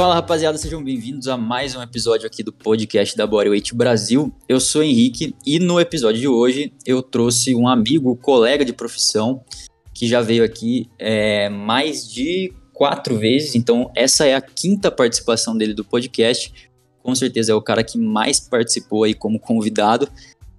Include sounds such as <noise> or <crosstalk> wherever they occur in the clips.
Fala rapaziada, sejam bem-vindos a mais um episódio aqui do podcast da Bodyweight Brasil. Eu sou Henrique e no episódio de hoje eu trouxe um amigo, colega de profissão, que já veio aqui é, mais de quatro vezes, então essa é a quinta participação dele do podcast. Com certeza é o cara que mais participou aí como convidado.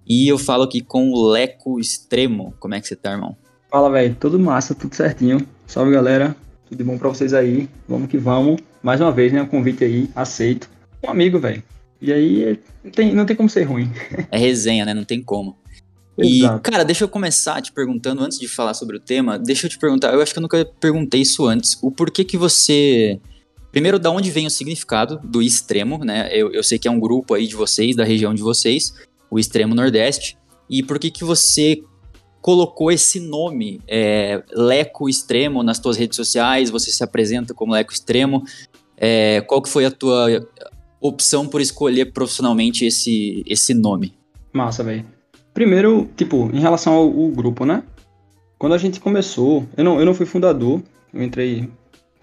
E eu falo aqui com o Leco Extremo. Como é que você tá, irmão? Fala, velho. Tudo massa, tudo certinho. Salve, galera. Tudo bom pra vocês aí? Vamos que vamos. Mais uma vez, né? Um convite aí, aceito. Um amigo, velho. E aí, não tem, não tem como ser ruim. É resenha, né? Não tem como. E, cara, deixa eu começar te perguntando, antes de falar sobre o tema, deixa eu te perguntar, eu acho que eu nunca perguntei isso antes, o porquê que você... Primeiro, da onde vem o significado do extremo, né? Eu, eu sei que é um grupo aí de vocês, da região de vocês, o extremo nordeste, e por que que você colocou esse nome, é, Leco Extremo, nas tuas redes sociais, você se apresenta como Leco Extremo, é, qual que foi a tua opção por escolher profissionalmente esse, esse nome? Massa, velho. Primeiro, tipo, em relação ao, ao, grupo, né? Quando a gente começou, eu não, eu não fui fundador, eu entrei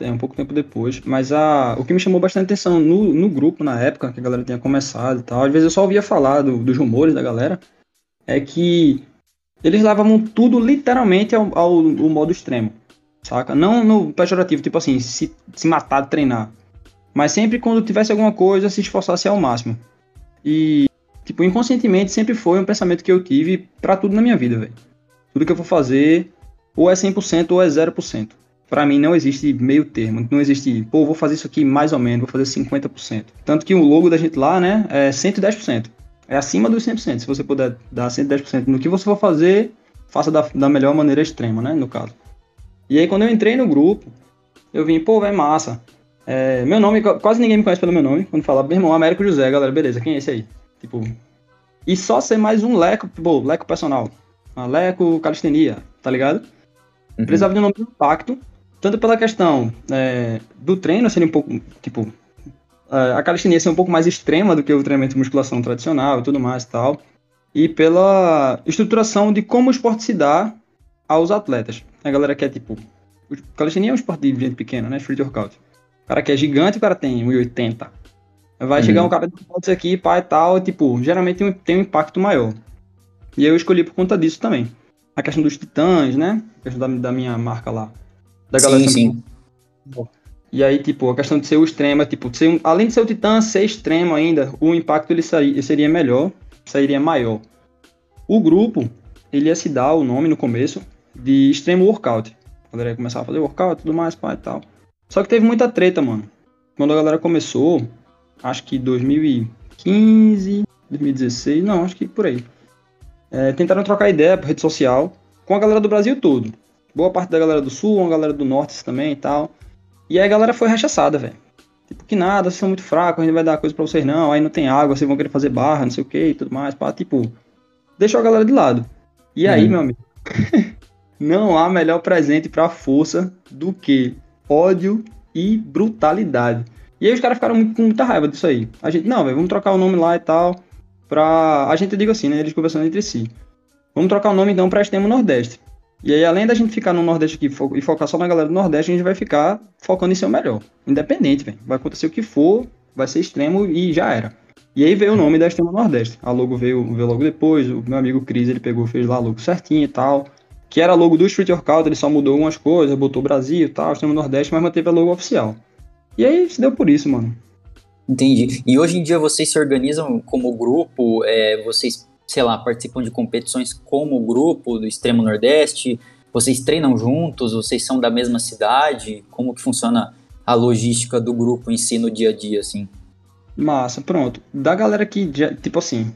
é, um pouco tempo depois, mas a, o que me chamou bastante atenção no, no grupo na época, que a galera tinha começado e tal, às vezes eu só ouvia falar do, dos rumores da galera, é que eles levavam tudo literalmente ao, ao, ao modo extremo, saca? Não no pejorativo, tipo assim, se, se matar de treinar, mas sempre quando tivesse alguma coisa, se esforçasse ao máximo. E Tipo, inconscientemente sempre foi um pensamento que eu tive para tudo na minha vida, velho. Tudo que eu for fazer, ou é 100% ou é 0%. Para mim não existe meio termo, não existe, pô, vou fazer isso aqui mais ou menos, vou fazer 50%. Tanto que o logo da gente lá, né, é 110%. É acima dos 100%. Se você puder dar 110% no que você for fazer, faça da, da melhor maneira extrema, né, no caso. E aí quando eu entrei no grupo, eu vim, pô, velho, massa. É, meu nome, quase ninguém me conhece pelo meu nome. Quando fala, meu irmão, Américo José, galera, beleza, quem é esse aí? Tipo, e só ser mais um leco, tipo, leco personal. Uma leco calistenia, tá ligado? Uhum. Precisava de um nome de impacto, tanto pela questão é, do treino ser um pouco, tipo, é, a calistenia ser um pouco mais extrema do que o treinamento de musculação tradicional e tudo mais e tal, e pela estruturação de como o esporte se dá aos atletas. A galera quer, tipo, calistenia é um esporte de gente pequena, né? Street workout. O cara que é gigante, o cara tem 1,80. Vai uhum. chegar um cara de fotos aqui, pai e tal, tipo, geralmente tem um, tem um impacto maior. E eu escolhi por conta disso também. A questão dos titãs, né? A questão da, da minha marca lá. Da galera sim, sim. E aí, tipo, a questão de ser o extremo, tipo, ser um, além de ser o titã, ser extremo ainda, o impacto ele seria, seria melhor, seria maior. O grupo, ele ia se dar o nome no começo de Extremo Workout. A galera ia começar a fazer workout tudo mais, pai e tal. Só que teve muita treta, mano. Quando a galera começou, acho que 2015, 2016, não, acho que por aí. É, tentaram trocar ideia por rede social com a galera do Brasil todo. Boa parte da galera do Sul, uma galera do Norte também e tal. E aí a galera foi rechaçada, velho. Tipo, que nada, vocês são muito fracos, a gente vai dar coisa pra vocês não, aí não tem água, vocês vão querer fazer barra, não sei o que e tudo mais. Pá, tipo, deixou a galera de lado. E aí, uhum. meu amigo, <laughs> não há melhor presente pra força do que ódio e brutalidade. E aí os caras ficaram muito, com muita raiva disso aí. A gente, não, velho, vamos trocar o nome lá e tal. Pra. A gente diga assim, né? Eles conversando entre si. Vamos trocar o nome então pra Extremo Nordeste. E aí, além da gente ficar no Nordeste aqui e focar só na galera do Nordeste, a gente vai ficar focando em ser o melhor. Independente, velho. Vai acontecer o que for, vai ser extremo e já era. E aí veio o nome da Extremo Nordeste. A logo veio, veio logo depois. O meu amigo Cris, ele pegou, fez lá a logo certinho e tal. Que era a logo do Street Workout, ele só mudou algumas coisas, botou Brasil e tal, Extremo Nordeste, mas manteve a logo oficial. E aí se deu por isso, mano. Entendi. E hoje em dia vocês se organizam como grupo, é, vocês, sei lá, participam de competições como grupo do Extremo Nordeste, vocês treinam juntos, vocês são da mesma cidade, como que funciona a logística do grupo em si no dia a dia, assim? Massa, pronto. Da galera que, tipo assim,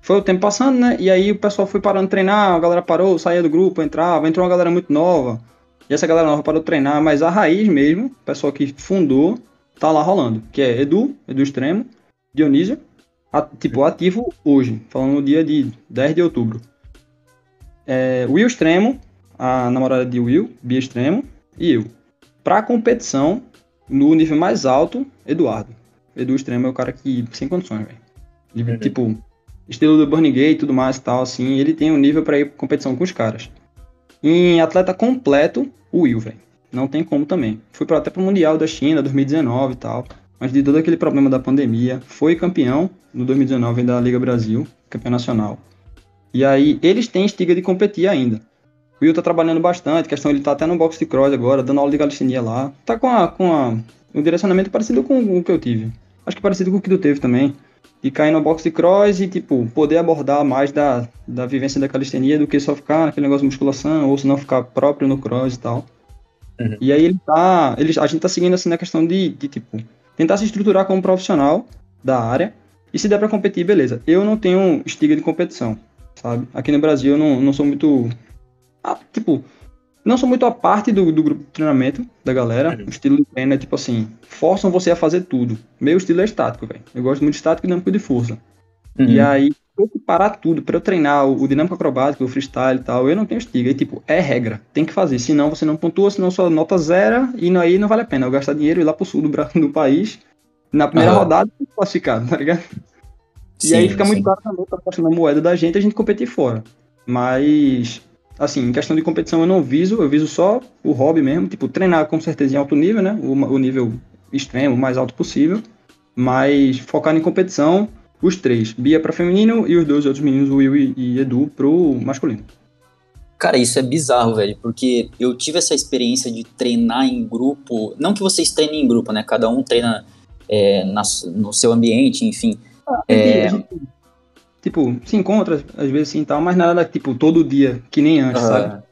foi o tempo passando, né? E aí o pessoal foi parando de treinar, a galera parou, saía do grupo, entrava, entrou uma galera muito nova. E essa galera nova parou de treinar, mas a raiz mesmo, o pessoal que fundou, tá lá rolando. Que é Edu, Edu Extremo, Dionísio, tipo, ativo hoje, falando no dia de 10 de outubro. É, Will Extremo, a namorada de Will, Bia Extremo, e eu. Pra competição, no nível mais alto, Eduardo. Edu Extremo é o cara que, sem condições, velho. Uhum. Tipo, estilo do Burning Gate e tudo mais e tal, assim, ele tem um nível para ir pra competição com os caras. Em atleta completo, o Will, velho. Não tem como também. Fui pra, até pro Mundial da China, 2019 e tal. Mas de todo aquele problema da pandemia, foi campeão no 2019 da Liga Brasil, campeão nacional. E aí, eles têm estiga de competir ainda. O Will tá trabalhando bastante, questão ele tá até no box de cross agora, dando aula de calistenia lá. Tá com, a, com a, um direcionamento parecido com o que eu tive. Acho que parecido com o que tu teve também. E cair no box de cross e, tipo, poder abordar mais da, da vivência da calistenia do que só ficar naquele negócio de musculação, ou se não ficar próprio no cross e tal. Uhum. E aí ele tá. Ele, a gente tá seguindo assim na questão de, de, tipo, tentar se estruturar como profissional da área. E se der pra competir, beleza. Eu não tenho estiga de competição, sabe? Aqui no Brasil eu não, não sou muito. Ah, tipo, não sou muito a parte do, do grupo de treinamento da galera. Uhum. O estilo de treino é tipo assim, forçam você a fazer tudo. Meu estilo é estático, velho. Eu gosto muito de estático e dinâmico de força. Uhum. E aí, eu que parar tudo para eu treinar o, o dinâmico acrobático, o freestyle e tal, eu não tenho estiga. E tipo, é regra, tem que fazer. Senão você não pontua, senão sua nota zero e aí não vale a pena. Eu gastar dinheiro e ir lá pro sul do, <laughs> do país, na primeira uhum. rodada, classificado, tá ligado? Sim, e aí fica sim. muito caro também pra na moeda da gente a gente competir fora. Mas assim, em questão de competição eu não viso, eu viso só o hobby mesmo, tipo, treinar com certeza em alto nível, né? O, o nível extremo, o mais alto possível. Mas focar em competição, os três. Bia para feminino e os dois outros meninos, o Will e, e Edu, pro masculino. Cara, isso é bizarro, velho, porque eu tive essa experiência de treinar em grupo. Não que vocês treinem em grupo, né? Cada um treina é, na, no seu ambiente, enfim. Ah, é, gente, tipo, se encontra às vezes sim tal, mas nada tipo todo dia, que nem antes, uhum. sabe?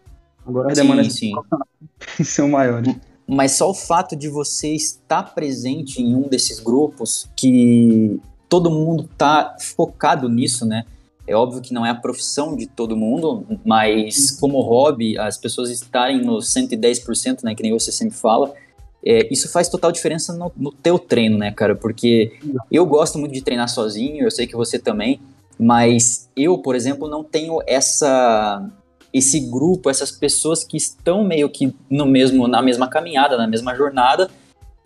Agora as demandas sim. <laughs> são maiores. Mas só o fato de você estar presente em um desses grupos que todo mundo tá focado nisso, né? É óbvio que não é a profissão de todo mundo, mas como hobby, as pessoas estarem no 110%, né, que nem você sempre fala, é, isso faz total diferença no, no teu treino, né, cara? Porque eu gosto muito de treinar sozinho, eu sei que você também, mas eu, por exemplo, não tenho essa esse grupo, essas pessoas que estão meio que no mesmo na mesma caminhada, na mesma jornada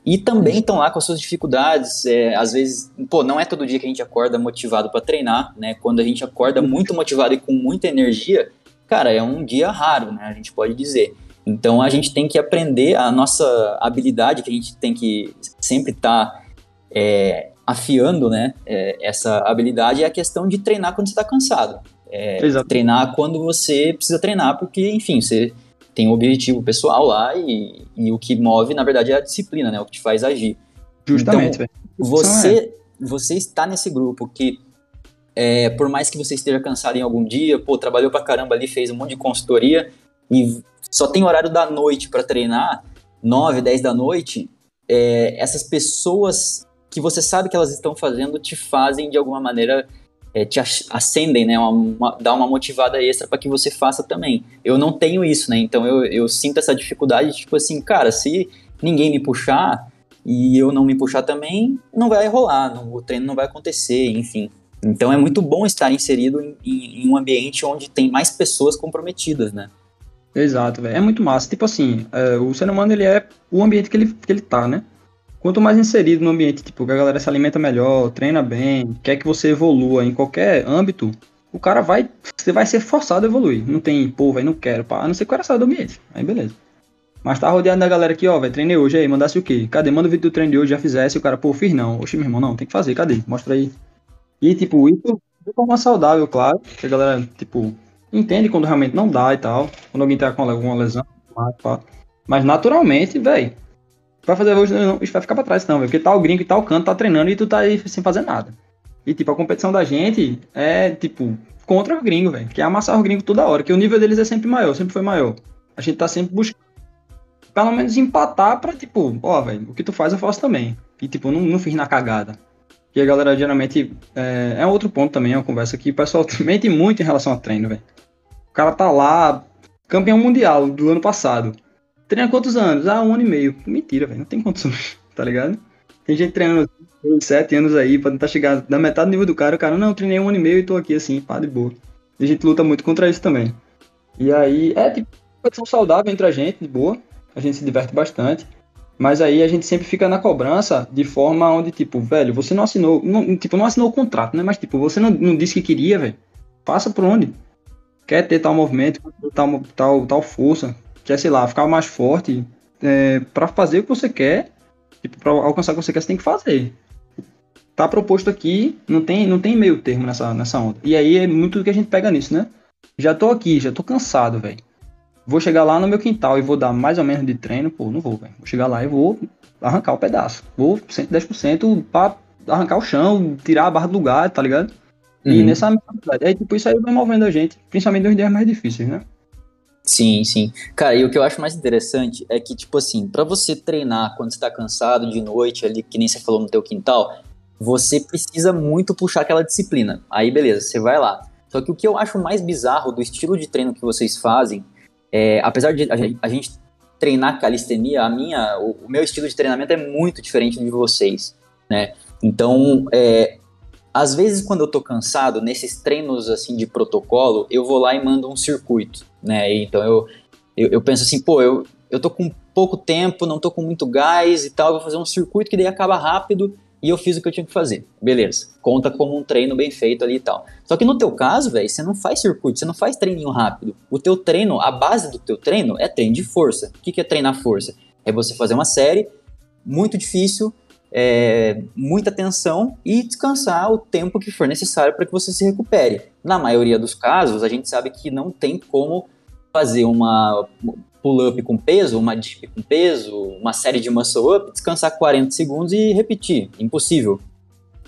e também estão lá com as suas dificuldades. É, às vezes, pô, não é todo dia que a gente acorda motivado para treinar, né? Quando a gente acorda muito motivado e com muita energia, cara, é um dia raro, né? A gente pode dizer. Então a gente tem que aprender a nossa habilidade, que a gente tem que sempre estar tá, é, afiando, né? É, essa habilidade é a questão de treinar quando você está cansado. É, treinar quando você precisa treinar, porque, enfim, você tem um objetivo pessoal lá e, e o que move, na verdade, é a disciplina, né? O que te faz agir. Justamente. Então, você, é. você está nesse grupo que, é, por mais que você esteja cansado em algum dia, pô, trabalhou pra caramba ali, fez um monte de consultoria e só tem horário da noite para treinar, 9, 10 da noite, é, essas pessoas que você sabe que elas estão fazendo te fazem de alguma maneira é, te acendem, né? Uma, uma, dá uma motivada extra para que você faça também. Eu não tenho isso, né? Então eu, eu sinto essa dificuldade, tipo assim, cara, se ninguém me puxar e eu não me puxar também, não vai rolar, não, o treino não vai acontecer, enfim. Então é muito bom estar inserido em, em, em um ambiente onde tem mais pessoas comprometidas, né? Exato, velho. É muito massa. Tipo assim, é, o ser humano ele é o ambiente que ele, que ele tá, né? Quanto mais inserido no ambiente, tipo, que a galera se alimenta melhor, treina bem, quer que você evolua em qualquer âmbito, o cara vai. Você vai ser forçado a evoluir. Não tem, pô, velho, não quero, pá. A não ser que o cara saia do ambiente. Aí beleza. Mas tá rodeado da galera aqui, ó, velho, treinei hoje aí, mandasse o quê? Cadê? Manda o vídeo do treino de hoje, já fizesse, o cara, pô, fiz não. Oxe, meu irmão, não, tem que fazer, cadê? Mostra aí. E, tipo, isso de forma saudável, claro, que a galera, tipo, entende quando realmente não dá e tal, quando alguém tá com alguma lesão, pá. Mas naturalmente, velho, vai fazer hoje, não, isso vai ficar pra trás, não, porque tal gringo e tal canto tá treinando e tu tá aí sem fazer nada. E, tipo, a competição da gente é, tipo, contra o gringo, velho. Que é amassar o gringo toda hora, que o nível deles é sempre maior, sempre foi maior. A gente tá sempre buscando, pelo menos, empatar pra, tipo, ó, velho, o que tu faz eu faço também. E, tipo, não, não fiz na cagada. E a galera geralmente. É, é outro ponto também, é uma conversa que o pessoal <laughs> mente muito em relação a treino, velho. O cara tá lá, campeão mundial do ano passado. Treina quantos anos? Ah, um ano e meio. Mentira, velho. Não tem quantos anos, <laughs> tá ligado? Tem gente treinando sete anos aí pra tentar chegar na metade do nível do cara. O cara, não, treinei um ano e meio e tô aqui assim, pá, de boa. E a gente luta muito contra isso também. E aí, é tipo, competição saudável entre a gente, de boa. A gente se diverte bastante. Mas aí a gente sempre fica na cobrança de forma onde, tipo, velho, você não assinou, não, tipo, não assinou o contrato, né? Mas, tipo, você não, não disse que queria, velho. Passa por onde? Quer ter tal movimento, tal, tal, tal força, quer, sei lá, ficar mais forte, é, para fazer o que você quer, tipo, para alcançar o que você quer, você tem que fazer. Tá proposto aqui, não tem, não tem meio termo nessa, nessa onda. E aí é muito do que a gente pega nisso, né? Já tô aqui, já tô cansado, velho. Vou chegar lá no meu quintal e vou dar mais ou menos de treino, pô, não vou, velho. Vou chegar lá e vou arrancar o pedaço. Vou 110% pra arrancar o chão, tirar a barra do lugar, tá ligado? Uhum. E nessa mentalidade. Aí, tipo, isso aí vai movendo a gente, principalmente nos dias mais difíceis, né? Sim, sim. Cara, e o que eu acho mais interessante é que, tipo assim, para você treinar quando você tá cansado de noite ali, que nem você falou no teu quintal, você precisa muito puxar aquela disciplina. Aí, beleza, você vai lá. Só que o que eu acho mais bizarro do estilo de treino que vocês fazem, é, apesar de a gente treinar calistenia, a minha, o, o meu estilo de treinamento é muito diferente de vocês, né? Então, é, às vezes, quando eu tô cansado, nesses treinos assim de protocolo, eu vou lá e mando um circuito, né? Então eu, eu, eu, penso assim, pô, eu, eu tô com pouco tempo, não tô com muito gás e tal, vou fazer um circuito que daí acaba rápido e eu fiz o que eu tinha que fazer. Beleza, conta como um treino bem feito ali e tal. Só que no teu caso, velho, você não faz circuito, você não faz treininho rápido. O teu treino, a base do teu treino é treino de força. O que, que é treinar força? É você fazer uma série muito difícil, é, muita atenção e descansar o tempo que for necessário para que você se recupere. Na maioria dos casos, a gente sabe que não tem como fazer uma pull-up com peso, uma dip com peso, uma série de muscle-up, descansar 40 segundos e repetir. Impossível.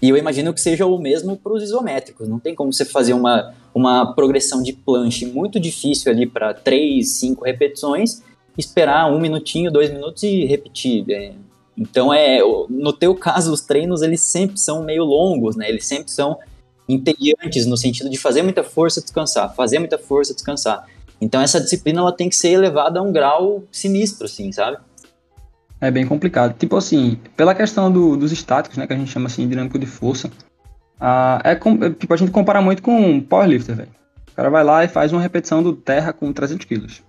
E eu imagino que seja o mesmo para os isométricos. Não tem como você fazer uma, uma progressão de planche muito difícil ali para 3, 5 repetições, esperar um minutinho, dois minutos e repetir. É, então, é, no teu caso, os treinos eles sempre são meio longos, né? Eles sempre são entediantes no sentido de fazer muita força, descansar, fazer muita força, descansar. Então, essa disciplina ela tem que ser elevada a um grau sinistro, assim, sabe? É bem complicado. Tipo assim, pela questão do, dos estáticos, né, que a gente chama assim, dinâmico de força, ah, é, com, é, tipo, a gente compara muito com powerlifter, velho. O cara vai lá e faz uma repetição do terra com 300 quilos.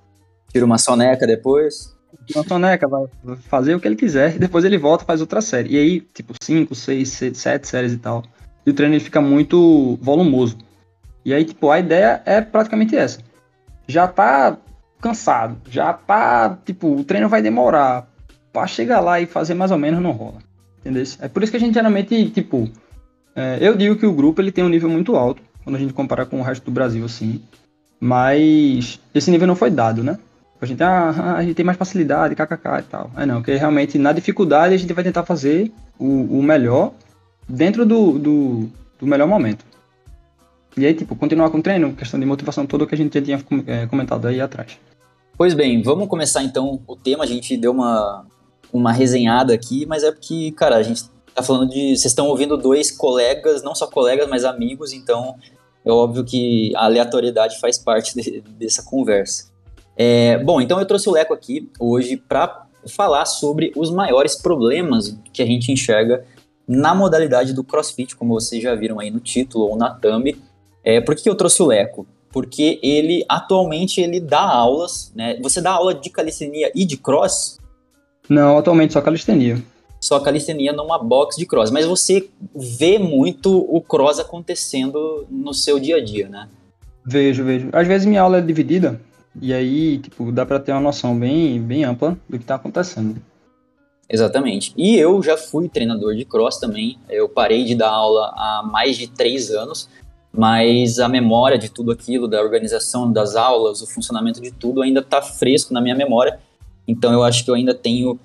Tira uma soneca depois uma soneca, vai fazer o que ele quiser, e depois ele volta e faz outra série. E aí, tipo, 5, 6, 7 séries e tal. E o treino ele fica muito volumoso. E aí, tipo, a ideia é praticamente essa. Já tá cansado, já tá, tipo, o treino vai demorar. Pra chegar lá e fazer mais ou menos não rola. Entendeu? É por isso que a gente geralmente, tipo, é, eu digo que o grupo ele tem um nível muito alto, quando a gente compara com o resto do Brasil, assim. Mas esse nível não foi dado, né? A gente, ah, a gente tem mais facilidade, kkk e tal. É não, porque realmente na dificuldade a gente vai tentar fazer o, o melhor dentro do, do, do, melhor momento. E aí, tipo, continuar com o treino, questão de motivação toda que a gente já tinha é, comentado aí atrás. Pois bem, vamos começar então o tema. A gente deu uma, uma resenhada aqui, mas é porque, cara, a gente tá falando de. Vocês estão ouvindo dois colegas, não só colegas, mas amigos, então é óbvio que a aleatoriedade faz parte de, dessa conversa. É, bom, então eu trouxe o Leco aqui hoje para falar sobre os maiores problemas que a gente enxerga na modalidade do CrossFit, como vocês já viram aí no título ou na thumb. É, por que eu trouxe o Leco? Porque ele atualmente ele dá aulas, né? Você dá aula de calistenia e de cross? Não, atualmente só calistenia. Só calistenia numa box de cross, mas você vê muito o cross acontecendo no seu dia a dia, né? Vejo, vejo. Às vezes minha aula é dividida, e aí, tipo, dá para ter uma noção bem, bem ampla do que tá acontecendo. Exatamente. E eu já fui treinador de cross também. Eu parei de dar aula há mais de três anos, mas a memória de tudo aquilo, da organização das aulas, o funcionamento de tudo ainda está fresco na minha memória. Então eu acho que eu ainda tenho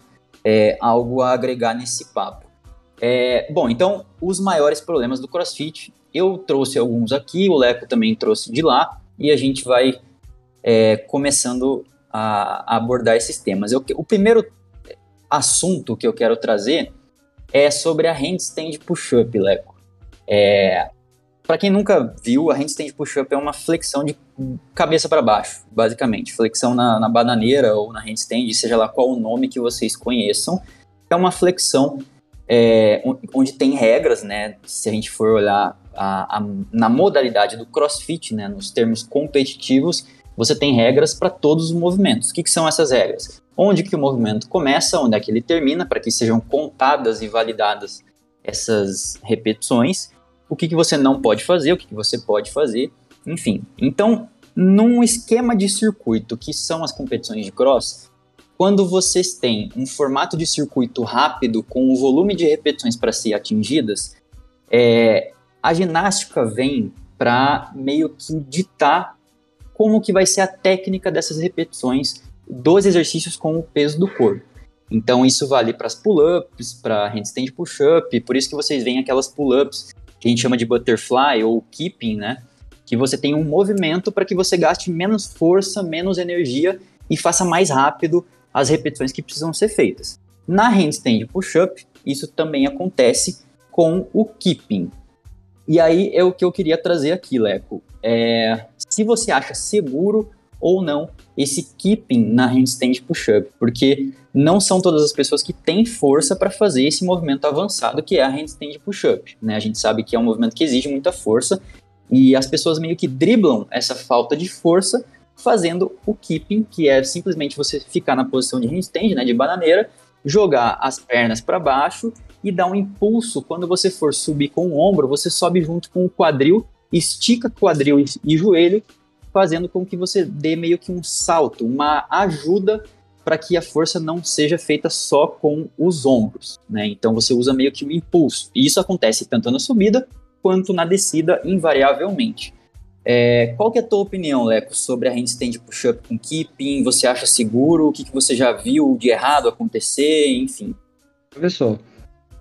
é, algo a agregar nesse papo. É, bom, então os maiores problemas do CrossFit, eu trouxe alguns aqui, o Leco também trouxe de lá, e a gente vai é, começando a, a, abordar esses temas. Eu, o primeiro assunto que eu quero trazer é sobre a handstand push-up, Leco. É, para quem nunca viu, a handstand push-up é uma flexão de cabeça para baixo, basicamente. Flexão na, na, bananeira ou na handstand, seja lá qual o nome que vocês conheçam. É uma flexão é, onde tem regras, né? Se a gente for olhar a, a, na modalidade do crossfit, né, nos termos competitivos, você tem regras para todos os movimentos. O que, que, são essas regras? Onde que o movimento começa, onde é que ele termina, para que sejam contadas e validadas essas repetições. O que, que você não pode fazer, o que, que você pode fazer, enfim. Então, num esquema de circuito, que são as competições de cross, quando vocês têm um formato de circuito rápido com o volume de repetições para ser atingidas, é, a ginástica vem para meio que ditar como que vai ser a técnica dessas repetições dos exercícios com o peso do corpo. Então isso vale para as pull-ups, para handstand push-up, por isso que vocês veem aquelas pull-ups que a gente chama de butterfly ou keeping, né? Que você tem um movimento para que você gaste menos força, menos energia e faça mais rápido as repetições que precisam ser feitas. Na handstand push-up, isso também acontece com o keeping. E aí é o que eu queria trazer aqui, Leco. É, se você acha seguro ou não esse keeping na handstand push-up, porque não são todas as pessoas que têm força para fazer esse movimento avançado que é a handstand push-up. Né? A gente sabe que é um movimento que exige muita força e as pessoas meio que driblam essa falta de força fazendo o keeping, que é simplesmente você ficar na posição de handstand, né, de bananeira, jogar as pernas para baixo e dar um impulso. Quando você for subir com o ombro, você sobe junto com o quadril, estica quadril e joelho fazendo com que você dê meio que um salto, uma ajuda para que a força não seja feita só com os ombros, né? Então você usa meio que um impulso. E isso acontece tanto na subida quanto na descida, invariavelmente. É, qual que é a tua opinião, Leco, sobre a handstand push-up com keeping? Você acha seguro? O que, que você já viu de errado acontecer? Enfim. Professor,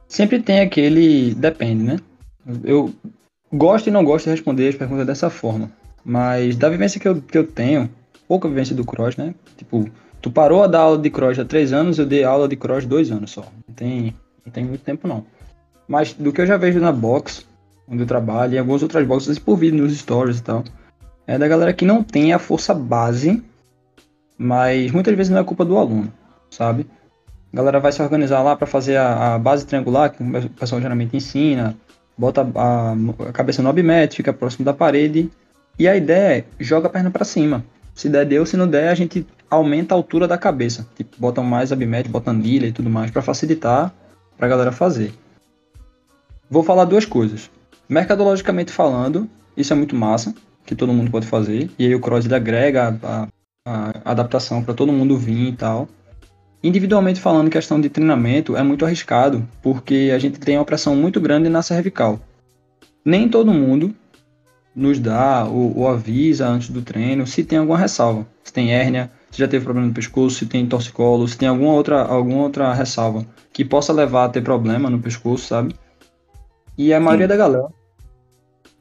sempre tem aquele depende, né? Eu gosto e não gosto de responder as perguntas dessa forma. Mas da vivência que eu, que eu tenho, pouca vivência do cross, né? Tipo, tu parou a dar aula de cross há três anos, eu dei aula de cross dois anos só. Não tem, não tem muito tempo não. Mas do que eu já vejo na box, onde eu trabalho, e algumas outras boxes por vídeo nos stories e tal, é da galera que não tem a força base, mas muitas vezes não é culpa do aluno, sabe? A galera vai se organizar lá para fazer a, a, base triangular, que o pessoal geralmente ensina, bota a, a cabeça no obmet, fica próximo da parede e a ideia é joga a perna para cima. Se der, deu. Se não der, a gente aumenta a altura da cabeça. Tipo, bota mais abmed, bota anilha e tudo mais para facilitar pra galera fazer. Vou falar duas coisas. Mercadologicamente falando, isso é muito massa, que todo mundo pode fazer. E aí o cross agrega a, a, a adaptação para todo mundo vir e tal. Individualmente falando, questão de treinamento é muito arriscado, porque a gente tem uma pressão muito grande na cervical. Nem todo mundo nos dá ou, ou, avisa antes do treino se tem alguma ressalva. Se tem hérnia, se já teve problema no pescoço, se tem torcicolo, se tem alguma outra, alguma outra ressalva que possa levar a ter problema no pescoço, sabe? E a maioria Sim. da galera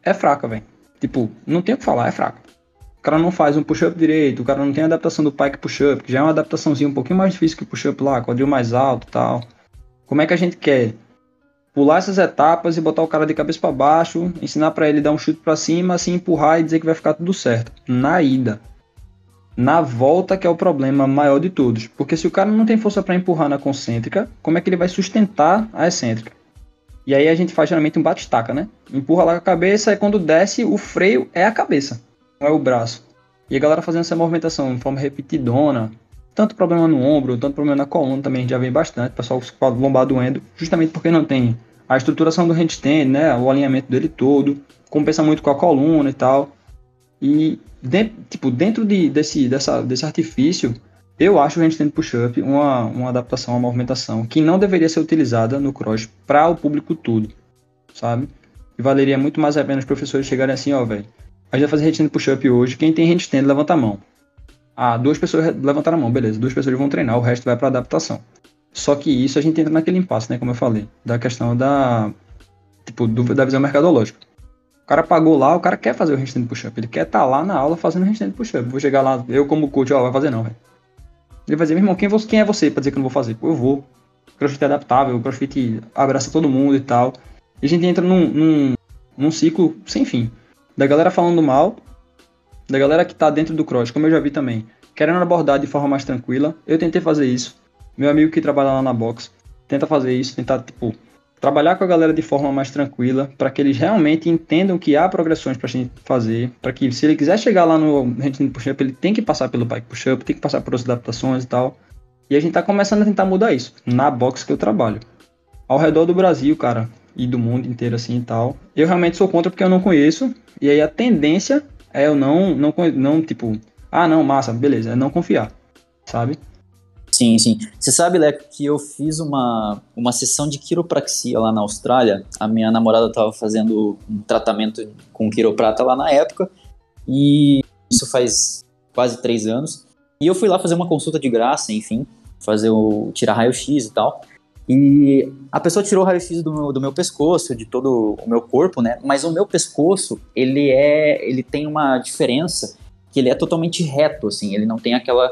é fraca, velho. Tipo, não tem o que falar, é fraca. Cara não faz um push-up direito, o cara não tem a adaptação do pike push-up, que já é uma adaptaçãozinha um pouquinho mais difícil que o push-up lá, quadril mais alto tal. Como é que a gente quer pular essas etapas e botar o cara de cabeça para baixo, ensinar para ele dar um chute para cima, assim empurrar e dizer que vai ficar tudo certo. Na ida. Na volta que é o problema maior de todos, porque se o cara não tem força para empurrar na concêntrica, como é que ele vai sustentar a excêntrica? E aí a gente faz geralmente um bate-estaca, né? Empurra lá com a cabeça e quando desce, o freio é a cabeça, é o braço. E a galera fazendo essa movimentação de forma repetidona, tanto problema no ombro, tanto problema na coluna também já vê bastante, o pessoal com a lombar doendo, justamente porque não tem a estruturação do handstand, né, o alinhamento dele todo, compensa muito com a coluna e tal. E dentro, tipo, dentro de, desse, dessa, desse artifício, eu acho o handstand push-up uma, uma adaptação, uma movimentação que não deveria ser utilizada no cross para o público todo, sabe? E valeria muito mais a pena os professores chegarem assim, ó, velho, a gente vai fazer handstand push-up hoje, quem tem handstand levanta a mão. Ah, duas pessoas levantaram a mão, beleza. Duas pessoas vão treinar, o resto vai para adaptação. Só que isso a gente entra naquele impasse, né? Como eu falei, da questão da tipo do, da visão mercadológica. O cara pagou lá, o cara quer fazer o handstand push-up, ele quer estar tá lá na aula fazendo handstand push-up. Vou chegar lá, eu como coach, ó, vai fazer não, velho. Ele vai dizer, meu irmão, quem, você, quem é você pra dizer que eu não vou fazer? Pô, eu vou. CrossFit é adaptável, CrossFit abraça todo mundo e tal. E a gente entra num, num, num ciclo sem fim. Da galera falando mal da galera que tá dentro do cross, como eu já vi também, querendo abordar de forma mais tranquila. Eu tentei fazer isso. Meu amigo que trabalha lá na box tenta fazer isso, tentar, tipo, trabalhar com a galera de forma mais tranquila, para que eles realmente entendam que há progressões pra gente fazer, para que se ele quiser chegar lá no handstand push-up, ele tem que passar pelo bike push-up, tem que passar por outras adaptações e tal. E a gente tá começando a tentar mudar isso, na box que eu trabalho. Ao redor do Brasil, cara, e do mundo inteiro assim e tal. Eu realmente sou contra porque eu não conheço, e aí a tendência é eu não, não, não, tipo, ah, não, massa, beleza, é não confiar, sabe? Sim, sim. Você sabe, Leco, que eu fiz uma, uma sessão de quiropraxia lá na Austrália. A minha namorada estava fazendo um tratamento com quiroprata lá na época. E isso faz quase três anos. E eu fui lá fazer uma consulta de graça, enfim, fazer o tirar raio-x e tal. E a pessoa tirou o raio-x do meu, do meu pescoço, de todo o meu corpo, né? Mas o meu pescoço, ele é, ele tem uma diferença que ele é totalmente reto, assim, ele não tem aquela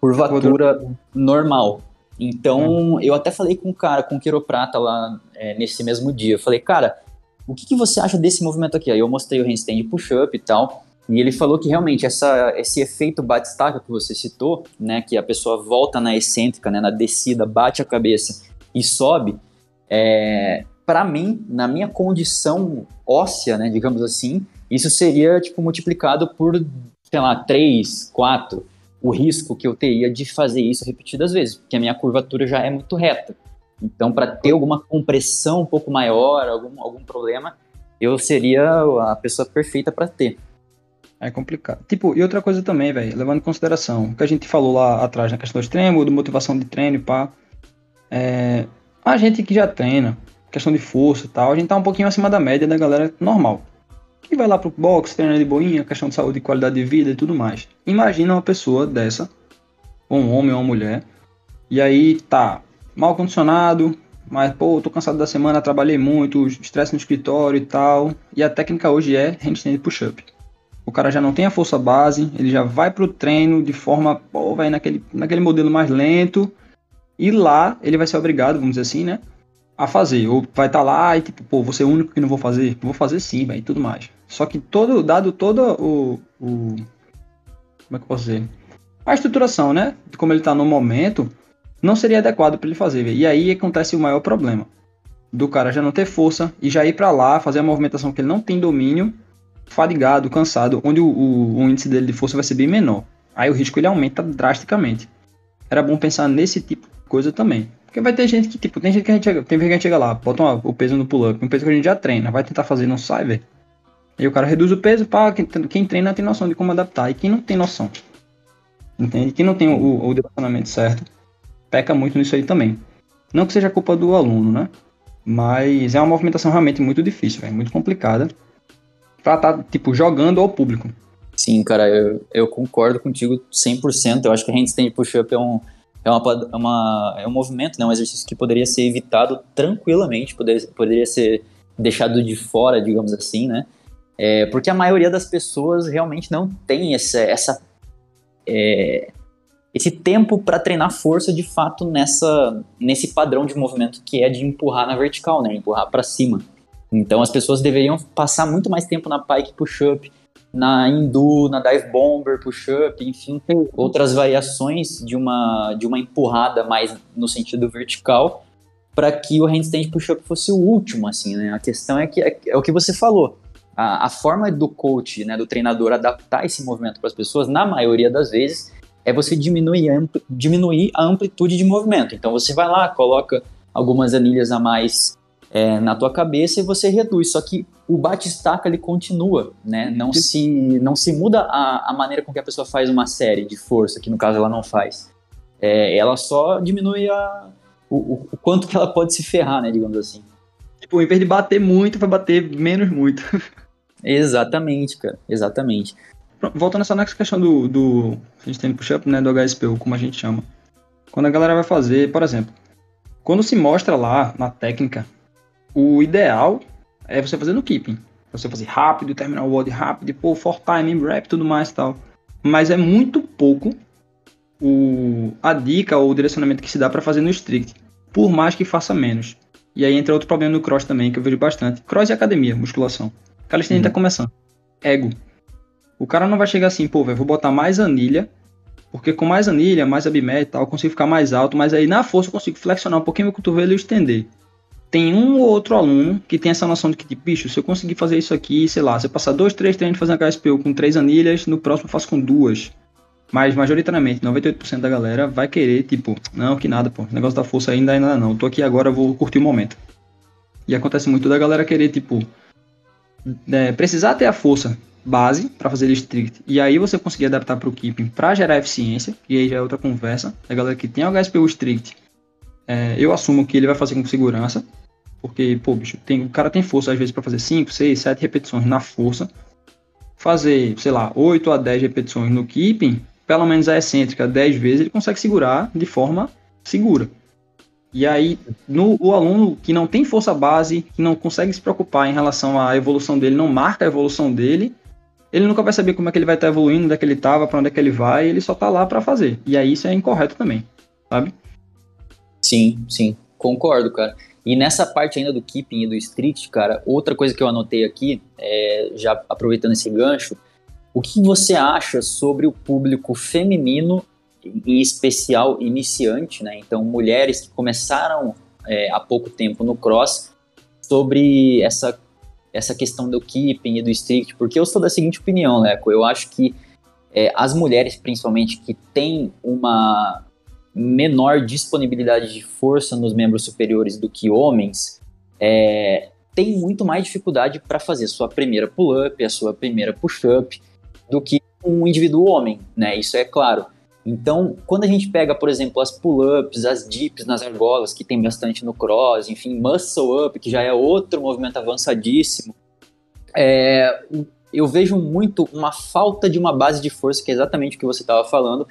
curvatura normal. Então, é. eu até falei com o cara, com o quiroprata lá é, nesse mesmo dia. Eu falei, cara, o que, que, você acha desse movimento aqui? Aí eu mostrei o handstand push-up e tal. E ele falou que realmente essa, esse efeito bate-estaca que você citou, né, que a pessoa volta na excêntrica, né, na descida, bate a cabeça e sobe, é, para mim, na minha condição óssea, né, digamos assim, isso seria tipo multiplicado por, sei lá, 3, 4 o risco que eu teria de fazer isso repetidas vezes, porque a minha curvatura já é muito reta. Então, para ter alguma compressão um pouco maior, algum, algum problema, eu seria a pessoa perfeita para ter. É complicado. Tipo, e outra coisa também, velho, levando em consideração o que a gente falou lá atrás na questão do extremo, de motivação de treino pá. É, a gente que já treina, questão de força e tal, a gente tá um pouquinho acima da média da galera normal. Que vai lá pro box, treina de boinha, questão de saúde qualidade de vida e tudo mais. Imagina uma pessoa dessa, um homem ou uma mulher, e aí tá mal condicionado, mas pô, tô cansado da semana, trabalhei muito, estresse no escritório e tal. E a técnica hoje é handstand push-up o cara já não tem a força base, ele já vai pro treino de forma, pô, vai naquele, naquele modelo mais lento, e lá ele vai ser obrigado, vamos dizer assim, né, a fazer. Ou vai estar tá lá e tipo, pô, você é o único que não vou fazer? Vou fazer sim, velho, e tudo mais. Só que todo, dado todo o, o, como é que eu posso dizer? A estruturação, né, como ele tá no momento, não seria adequado para ele fazer, véio. E aí acontece o maior problema. Do cara já não ter força e já ir para lá, fazer a movimentação que ele não tem domínio fadigado, cansado, onde o, o, o, índice dele de força vai ser bem menor. Aí o risco ele aumenta drasticamente. Era bom pensar nesse tipo coisa também. Porque vai ter gente que, tipo, tem gente que a gente chega, tem gente que a gente chega lá, bota uma, o peso no pull-up, um peso que a gente já treina, vai tentar fazer, não sai, velho. E o cara reduz o peso, pá, quem, quem, treina tem noção de como adaptar. E quem não tem noção, entende? Quem não tem o, o direcionamento certo, peca muito nisso aí também. Não que seja culpa do aluno, né? Mas é uma movimentação realmente muito difícil, é muito complicada pra estar, tá, tipo, jogando ao público. Sim, cara, eu, eu concordo contigo 100%. Eu acho que a handstand push-up é um, é, uma, é, uma, é um movimento, né, um exercício que poderia ser evitado tranquilamente, poderia, poderia ser deixado de fora, digamos assim, né? É, porque a maioria das pessoas realmente não tem essa, essa é, esse tempo para treinar força de fato nessa nesse padrão de movimento que é de empurrar na vertical, né? Empurrar para cima. Então as pessoas deveriam passar muito mais tempo na pike push-up, na hindu, na dive bomber push-up, enfim, outras variações de uma, de uma empurrada mais no sentido vertical, para que o handstand push-up fosse o último, assim, né? A questão é que é, é o que você falou. A, a, forma do coach, né, do treinador adaptar esse movimento para as pessoas, na maioria das vezes, é você diminuir, diminuir a amplitude de movimento. Então você vai lá, coloca algumas anilhas a mais é, na tua cabeça e você reduz. Só que o bate-estaca ele continua, né? Não se, não se muda a, a maneira com que a pessoa faz uma série de força, que no caso ela não faz. É, ela só diminui a, o, o, quanto que ela pode se ferrar, né? Digamos assim. Tipo, em vez de bater muito, vai bater menos muito. <laughs> exatamente, cara. Exatamente. Voltando nessa questão do, do a gente tem push-up, né? Do HSPU, como a gente chama. Quando a galera vai fazer, por exemplo, quando se mostra lá na técnica o ideal é você fazer no keeping. Você fazer rápido, terminar o WOD rápido, pô, for time, rap tudo mais e tal. Mas é muito pouco o, a dica ou o direcionamento que se dá para fazer no strict. Por mais que faça menos. E aí entra outro problema no cross também, que eu vejo bastante. Cross e academia, musculação. Calistenia uhum. tá começando. Ego. O cara não vai chegar assim, pô, velho, vou botar mais anilha, porque com mais anilha, mais abimé e tal, eu consigo ficar mais alto, mas aí na força eu consigo flexionar um pouquinho meu cotovelo e estender tem um ou outro aluno que tem essa noção de que, tipo, bicho, se eu conseguir fazer isso aqui, sei lá, se eu passar dois, três treinos fazendo HSPU com três anilhas, no próximo eu faço com duas. Mas, majoritariamente, 98% da galera vai querer, tipo, não, que nada, pô, negócio da força ainda, ainda não, tô aqui agora, vou curtir o momento. E acontece muito da galera querer, tipo, é, precisar ter a força base para fazer strict. E aí você conseguir adaptar para o keeping para gerar eficiência, e aí já é outra conversa. A galera que tem HSPU strict, é, eu assumo que ele vai fazer com segurança, porque, pô, bicho, tem, o cara tem força às vezes para fazer 5, 6, 7 repetições na força. Fazer, sei lá, 8 a 10 repetições no keeping, pelo menos a excêntrica 10 vezes, ele consegue segurar de forma segura. E aí, no, o aluno que não tem força base, que não consegue se preocupar em relação à evolução dele, não marca a evolução dele, ele nunca vai saber como é que ele vai estar tá evoluindo, onde é que ele estava, para onde é que ele vai, ele só está lá para fazer. E aí isso é incorreto também, sabe? Sim, sim, concordo, cara. E nessa parte ainda do keeping e do strict, cara, outra coisa que eu anotei aqui, é, já aproveitando esse gancho, o que você acha sobre o público feminino, em especial iniciante, né? Então, mulheres que começaram é, há pouco tempo no cross, sobre essa essa questão do keeping e do strict, porque eu sou da seguinte opinião, Leco, eu acho que é, as mulheres, principalmente, que têm uma menor disponibilidade de força nos membros superiores do que homens, é, tem muito mais dificuldade para fazer sua primeira pull-up, a sua primeira push-up, do que um indivíduo homem, né? Isso é claro. Então, quando a gente pega, por exemplo, as pull-ups, as dips nas argolas, que tem bastante no cross, enfim, muscle up, que já é outro movimento avançadíssimo, é, eu vejo muito uma falta de uma base de força, que é exatamente o que você estava falando,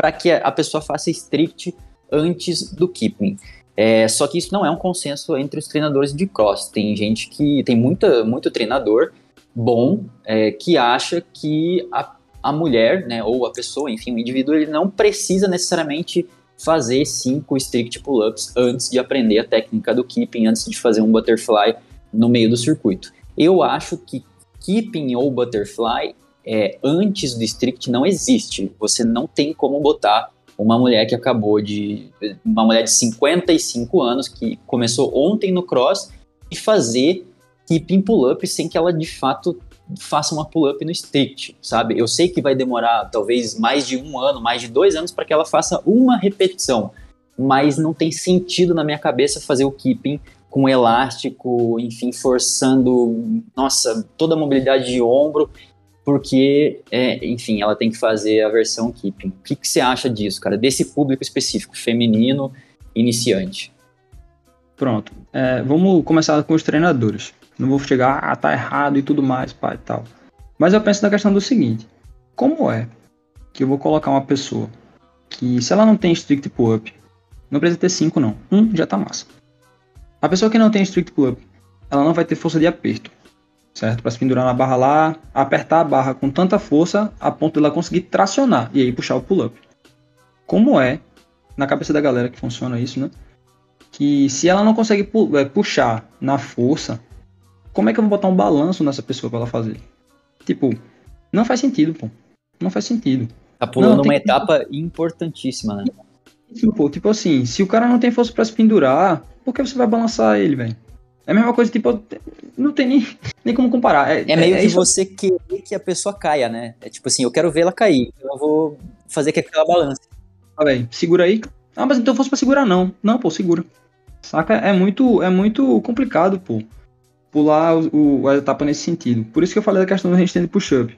para que a pessoa faça strict antes do keeping. É, só que isso não é um consenso entre os treinadores de cross. Tem gente que tem muita, muito treinador bom é, que acha que a a mulher, né, ou a pessoa, enfim, o indivíduo, ele não precisa necessariamente fazer cinco strict pull-ups antes de aprender a técnica do keeping, antes de fazer um butterfly no meio do circuito. Eu acho que keeping ou butterfly é, antes do strict não existe. Você não tem como botar uma mulher que acabou de. uma mulher de 55 anos que começou ontem no cross e fazer keeping pull-up sem que ela de fato faça uma pull-up no strict, sabe? Eu sei que vai demorar talvez mais de um ano, mais de dois anos para que ela faça uma repetição, mas não tem sentido na minha cabeça fazer o keeping com elástico, enfim, forçando, nossa, toda a mobilidade de ombro, porque, é, enfim, ela tem que fazer a versão keeping. O que, que você acha disso, cara? Desse público específico, feminino, iniciante? Pronto. É, vamos começar com os treinadores. Não vou chegar, ah, tá errado e tudo mais, pai e tal. Mas eu penso na questão do seguinte: como é que eu vou colocar uma pessoa que, se ela não tem strict pull-up, não precisa ter 5 não, um já tá massa. A pessoa que não tem strict pull-up, ela não vai ter força de aperto, certo? Para se pendurar na barra lá, apertar a barra com tanta força a ponto de ela conseguir tracionar e aí puxar o pull-up. Como é, na cabeça da galera que funciona isso, né? Que se ela não consegue pu é, puxar na força, como é que eu vou botar um balanço nessa pessoa para ela fazer? Tipo, não faz sentido, pô. Não faz sentido. Tá pulando não, uma que... etapa importantíssima, né? Pô, tipo assim, se o cara não tem força para se pendurar, por que você vai balançar ele, velho? É a mesma coisa, tipo, não tem nem, nem como comparar. É, é meio é, que você querer que a pessoa caia, né? É tipo assim, eu quero ver ela cair, então eu vou fazer que aquela balance. Ah, velho, segura aí. Ah, mas então fosse pra segurar, não. Não, pô, segura. Saca? É muito, é muito complicado, pô pular o, a etapa nesse sentido. Por isso que eu falei da questão do handstand push-up.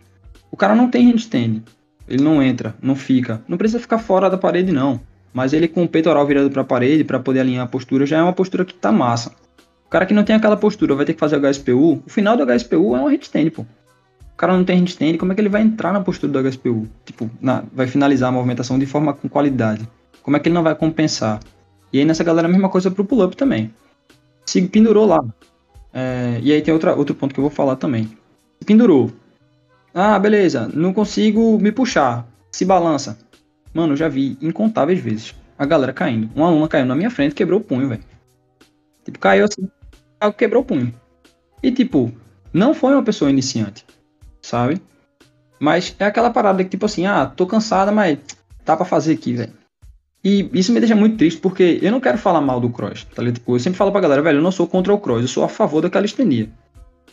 O cara não tem handstand. Ele não entra, não fica. Não precisa ficar fora da parede, não. Mas ele com o peitoral virado para a parede, para poder alinhar a postura, já é uma postura que tá massa. Cara que não tem aquela postura vai ter que fazer HSPU. O final do HSPU é um handstand, pô. O cara não tem handstand, como é que ele vai entrar na postura do HSPU? Tipo, na, vai finalizar a movimentação de forma com qualidade. Como é que ele não vai compensar? E aí nessa galera a mesma coisa pro pull-up também. Se pendurou lá, é, e aí tem outra, outro ponto que eu vou falar também. Pendurou. Ah, beleza, não consigo me puxar. Se balança. Mano, já vi incontáveis vezes a galera caindo. Uma aluna caiu na minha frente quebrou o punho, velho. Tipo, caiu assim, quebrou o punho. E tipo, não foi uma pessoa iniciante, sabe? Mas é aquela parada que tipo assim, ah, tô cansada, mas tá pra fazer aqui, velho. E isso me deixa muito triste porque eu não quero falar mal do cross, tá ligado? Tipo, eu sempre falo pra galera, velho, eu não sou contra o cross, eu sou a favor da calistenia.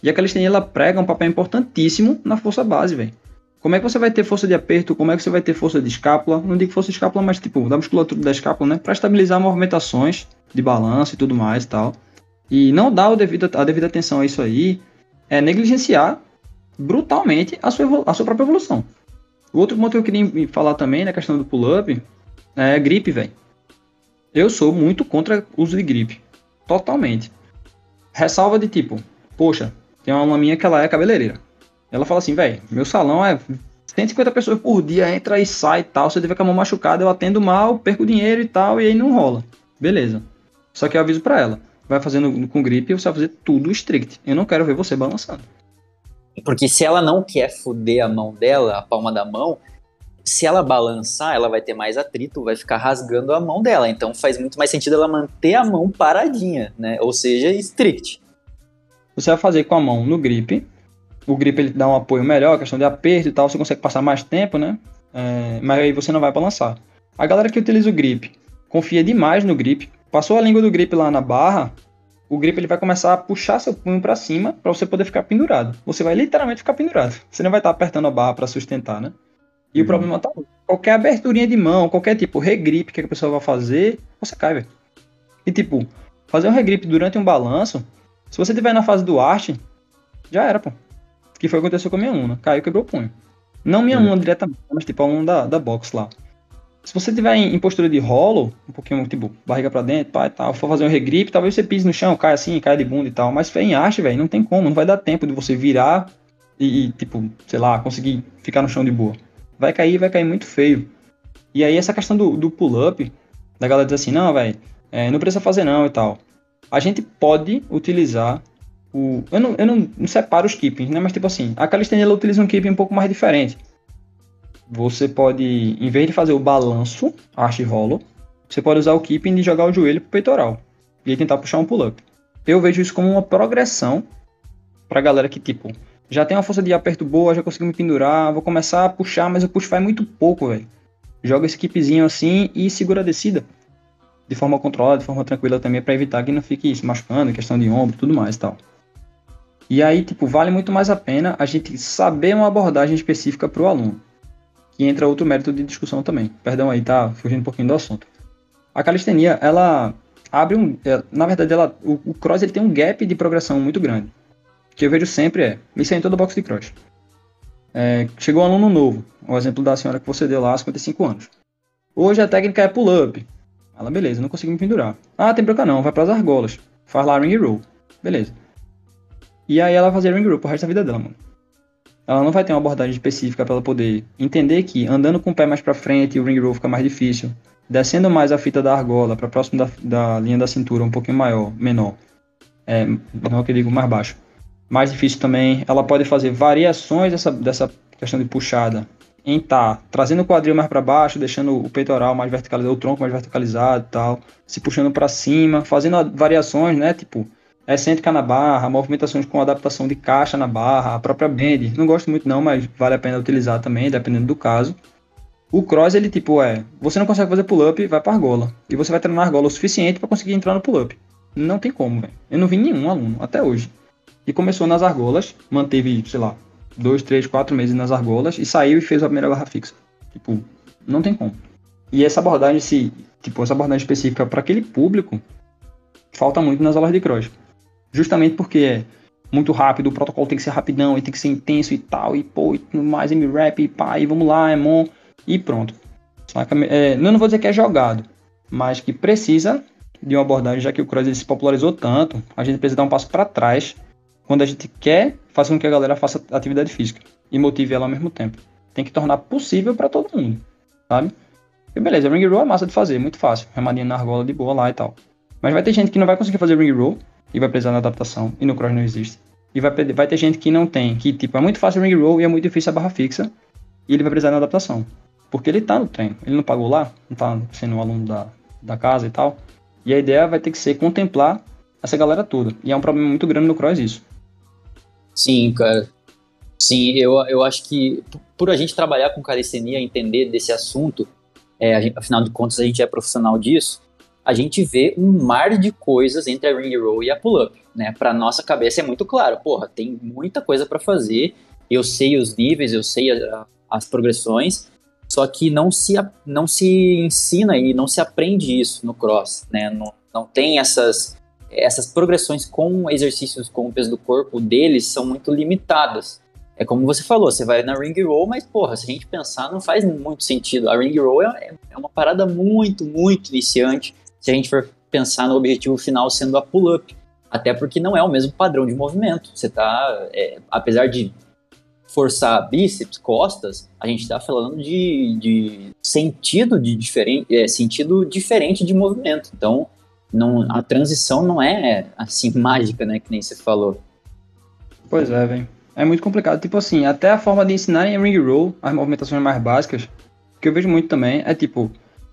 E a calistenia ela prega um papel importantíssimo na força base, velho. Como é que você vai ter força de aperto? Como é que você vai ter força de escápula? Não digo força de escápula, mas tipo, da musculatura da escápula, né? Para estabilizar movimentações de balanço e tudo mais e tal. E não dar o devido, a devida atenção a isso aí é negligenciar brutalmente a sua, a sua própria evolução. O outro ponto que eu queria falar também na questão do pull-up é gripe, velho. Eu sou muito contra o uso de gripe. Totalmente. Ressalva de tipo, poxa, tem uma minha que ela é cabeleireira. Ela fala assim, velho, meu salão é 150 pessoas por dia, entra e sai e tal. Se eu tiver com a mão machucada, eu atendo mal, perco dinheiro e tal, e aí não rola. Beleza. Só que eu aviso para ela. Vai fazendo com gripe, você vai fazer tudo strict. Eu não quero ver você balançando. Porque se ela não quer foder a mão dela, a palma da mão, se ela balançar, ela vai ter mais atrito, vai ficar rasgando a mão dela. Então faz muito mais sentido ela manter a mão paradinha, né? Ou seja, strict. Você vai fazer com a mão no grip. O grip ele dá um apoio melhor, questão de aperto e tal, você consegue passar mais tempo, né? É, mas aí você não vai balançar. A galera que utiliza o grip confia demais no grip. Passou a língua do grip lá na barra, o grip ele vai começar a puxar seu punho para cima para você poder ficar pendurado. Você vai literalmente ficar pendurado. Você não vai estar tá apertando a barra para sustentar, né? E uhum. o problema tá qualquer aberturinha de mão, qualquer tipo regrip que a pessoa vai fazer, você cai, velho. E tipo, fazer um regrip durante um balanço, se você tiver na fase do arte, já era, pô. Que foi o que aconteceu com a minha aluna. Caiu, quebrou o punho. Não minha uhum. aluna diretamente, mas tipo a aluna da, da box lá. Se você tiver em, em, postura de rolo, um pouquinho, tipo, barriga pra dentro, pá e tal, for fazer um regrip, talvez você pise no chão, caia assim, caia de bunda e tal. Mas em arte, velho, não tem como, não vai dar tempo de você virar e, e, tipo, sei lá, conseguir ficar no chão de boa. Vai cair, vai cair muito feio. E aí essa questão do, do pull-up, da galera dizer assim, não, velho, é, não precisa fazer não e tal. A gente pode utilizar o... Eu não, eu não, não separo os keepings, né? Mas tipo assim, a calistenia ela utiliza um keeping um pouco mais diferente você pode, em vez de fazer o balanço, arch rolo, você pode usar o keeping de jogar o joelho pro peitoral e tentar puxar um pull-up. Eu vejo isso como uma progressão pra galera que, tipo, já tem uma força de aperto boa, já consigo me pendurar, vou começar a puxar, mas o push faz muito pouco, velho. Joga esse keepzinho assim e segura a descida. De forma controlada, de forma tranquila também, para evitar que não fique se machucando, questão de ombro tudo mais e tal. E aí, tipo, vale muito mais a pena a gente saber uma abordagem específica para o aluno que entra outro mérito de discussão também. Perdão aí, tá fugindo um pouquinho do assunto. A calistenia, ela abre um. É, na verdade, ela, o, o, cross ele tem um gap de progressão muito grande. Que eu vejo sempre é. Isso é em todo box de cross. É, chegou um aluno novo, o exemplo da senhora que você deu lá, 55 anos. Hoje a técnica é pull-up. Ela, beleza, não consigo me pendurar. Ah, tem broca não, vai para as argolas. Faz lá ring roll. Beleza. E aí ela fazer ring roll pro resto da vida dela, mano ela não vai ter uma abordagem específica para ela poder entender que andando com o pé mais para frente o ring roll fica mais difícil, descendo mais a fita da argola para próximo da, da, linha da cintura um pouquinho maior, menor, é, não que eu digo mais baixo, mais difícil também. Ela pode fazer variações dessa, dessa questão de puxada. Em tá trazendo o quadril mais para baixo, deixando o peitoral mais verticalizado, o tronco mais verticalizado tal, se puxando para cima, fazendo variações, né, tipo excêntrica na barra, movimentações com adaptação de caixa na barra, a própria bend. Não gosto muito não, mas vale a pena utilizar também, dependendo do caso. O cross, ele tipo é, você não consegue fazer pull-up, vai para argola. E você vai treinar argola o suficiente para conseguir entrar no pull-up. Não tem como, velho. Eu não vi nenhum aluno, até hoje. E começou nas argolas, manteve, sei lá, dois, três, quatro meses nas argolas e saiu e fez a primeira barra fixa. Tipo, não tem como. E essa abordagem, se, tipo, essa abordagem específica para aquele público, falta muito nas aulas de cross justamente porque é muito rápido, o protocolo tem que ser rapidão, e tem que ser intenso e tal, e pô, e mais M-Rap, e pá, e vamos lá, é mon, e pronto. É, eu não vou dizer que é jogado, mas que precisa de uma abordagem, já que o cross se popularizou tanto, a gente precisa dar um passo para trás quando a gente quer fazer com que a galera faça atividade física e motive ela ao mesmo tempo. Tem que tornar possível para todo mundo, sabe? E beleza, ring roll é massa de fazer, muito fácil, remadinha na argola de boa lá e tal. Mas vai ter gente que não vai conseguir fazer ring roll, e vai precisar de adaptação, e no cross não existe. E vai, vai ter gente que não tem, que tipo, é muito fácil o ring roll e é muito difícil a barra fixa, e ele vai precisar de adaptação. Porque ele tá no treino, ele não pagou lá, não tá sendo um aluno da, da casa e tal. E a ideia vai ter que ser contemplar essa galera toda. E é um problema muito grande no cross isso. Sim, cara. Sim, eu, eu acho que por a gente trabalhar com calistenia, entender desse assunto, é, gente, afinal de contas a gente é profissional disso, a gente vê um mar de coisas entre a ring roll e a pull-up, né? Para nossa cabeça é muito claro, porra, tem muita coisa para fazer. Eu sei os níveis, eu sei a, as progressões, só que não se não se ensina e não se aprende isso no cross, né? Não, não tem essas essas progressões com exercícios com o peso do corpo deles são muito limitadas. é como você falou, você vai na ring roll, mas porra, se a gente pensar, não faz muito sentido. A ring roll é, é uma parada muito, muito iniciante, se a gente for pensar no objetivo final sendo a pull-up. Até porque não é o mesmo padrão de movimento. Você tá, é, apesar de forçar bíceps, costas, a gente está falando de, de, sentido de diferente, é, sentido diferente de movimento. Então, não, a transição não é assim <laughs> mágica, né, que nem você falou. Pois é, velho. É muito complicado. Tipo assim, até a forma de ensinarem ring roll, as movimentações mais básicas, que eu vejo muito também, é tipo,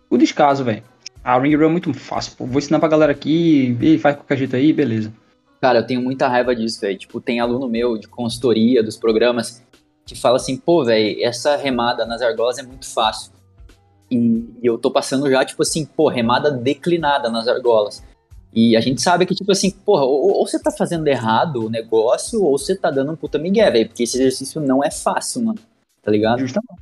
o descaso, velho. A ring roll é muito fácil, pô. Vou ensinar pra galera aqui, e faz qualquer jeito aí, beleza. Cara, eu tenho muita raiva disso, velho. Tipo, tem aluno meu de consultoria dos programas que fala assim, pô, velho, essa remada nas argolas é muito fácil. E, e, eu tô passando já, tipo assim, pô, remada declinada nas argolas. E a gente sabe que, tipo assim, porra, ou, ou você tá fazendo errado o negócio, ou você tá dando um puta migué, velho, porque esse exercício não é fácil, mano. Tá ligado? Justamente.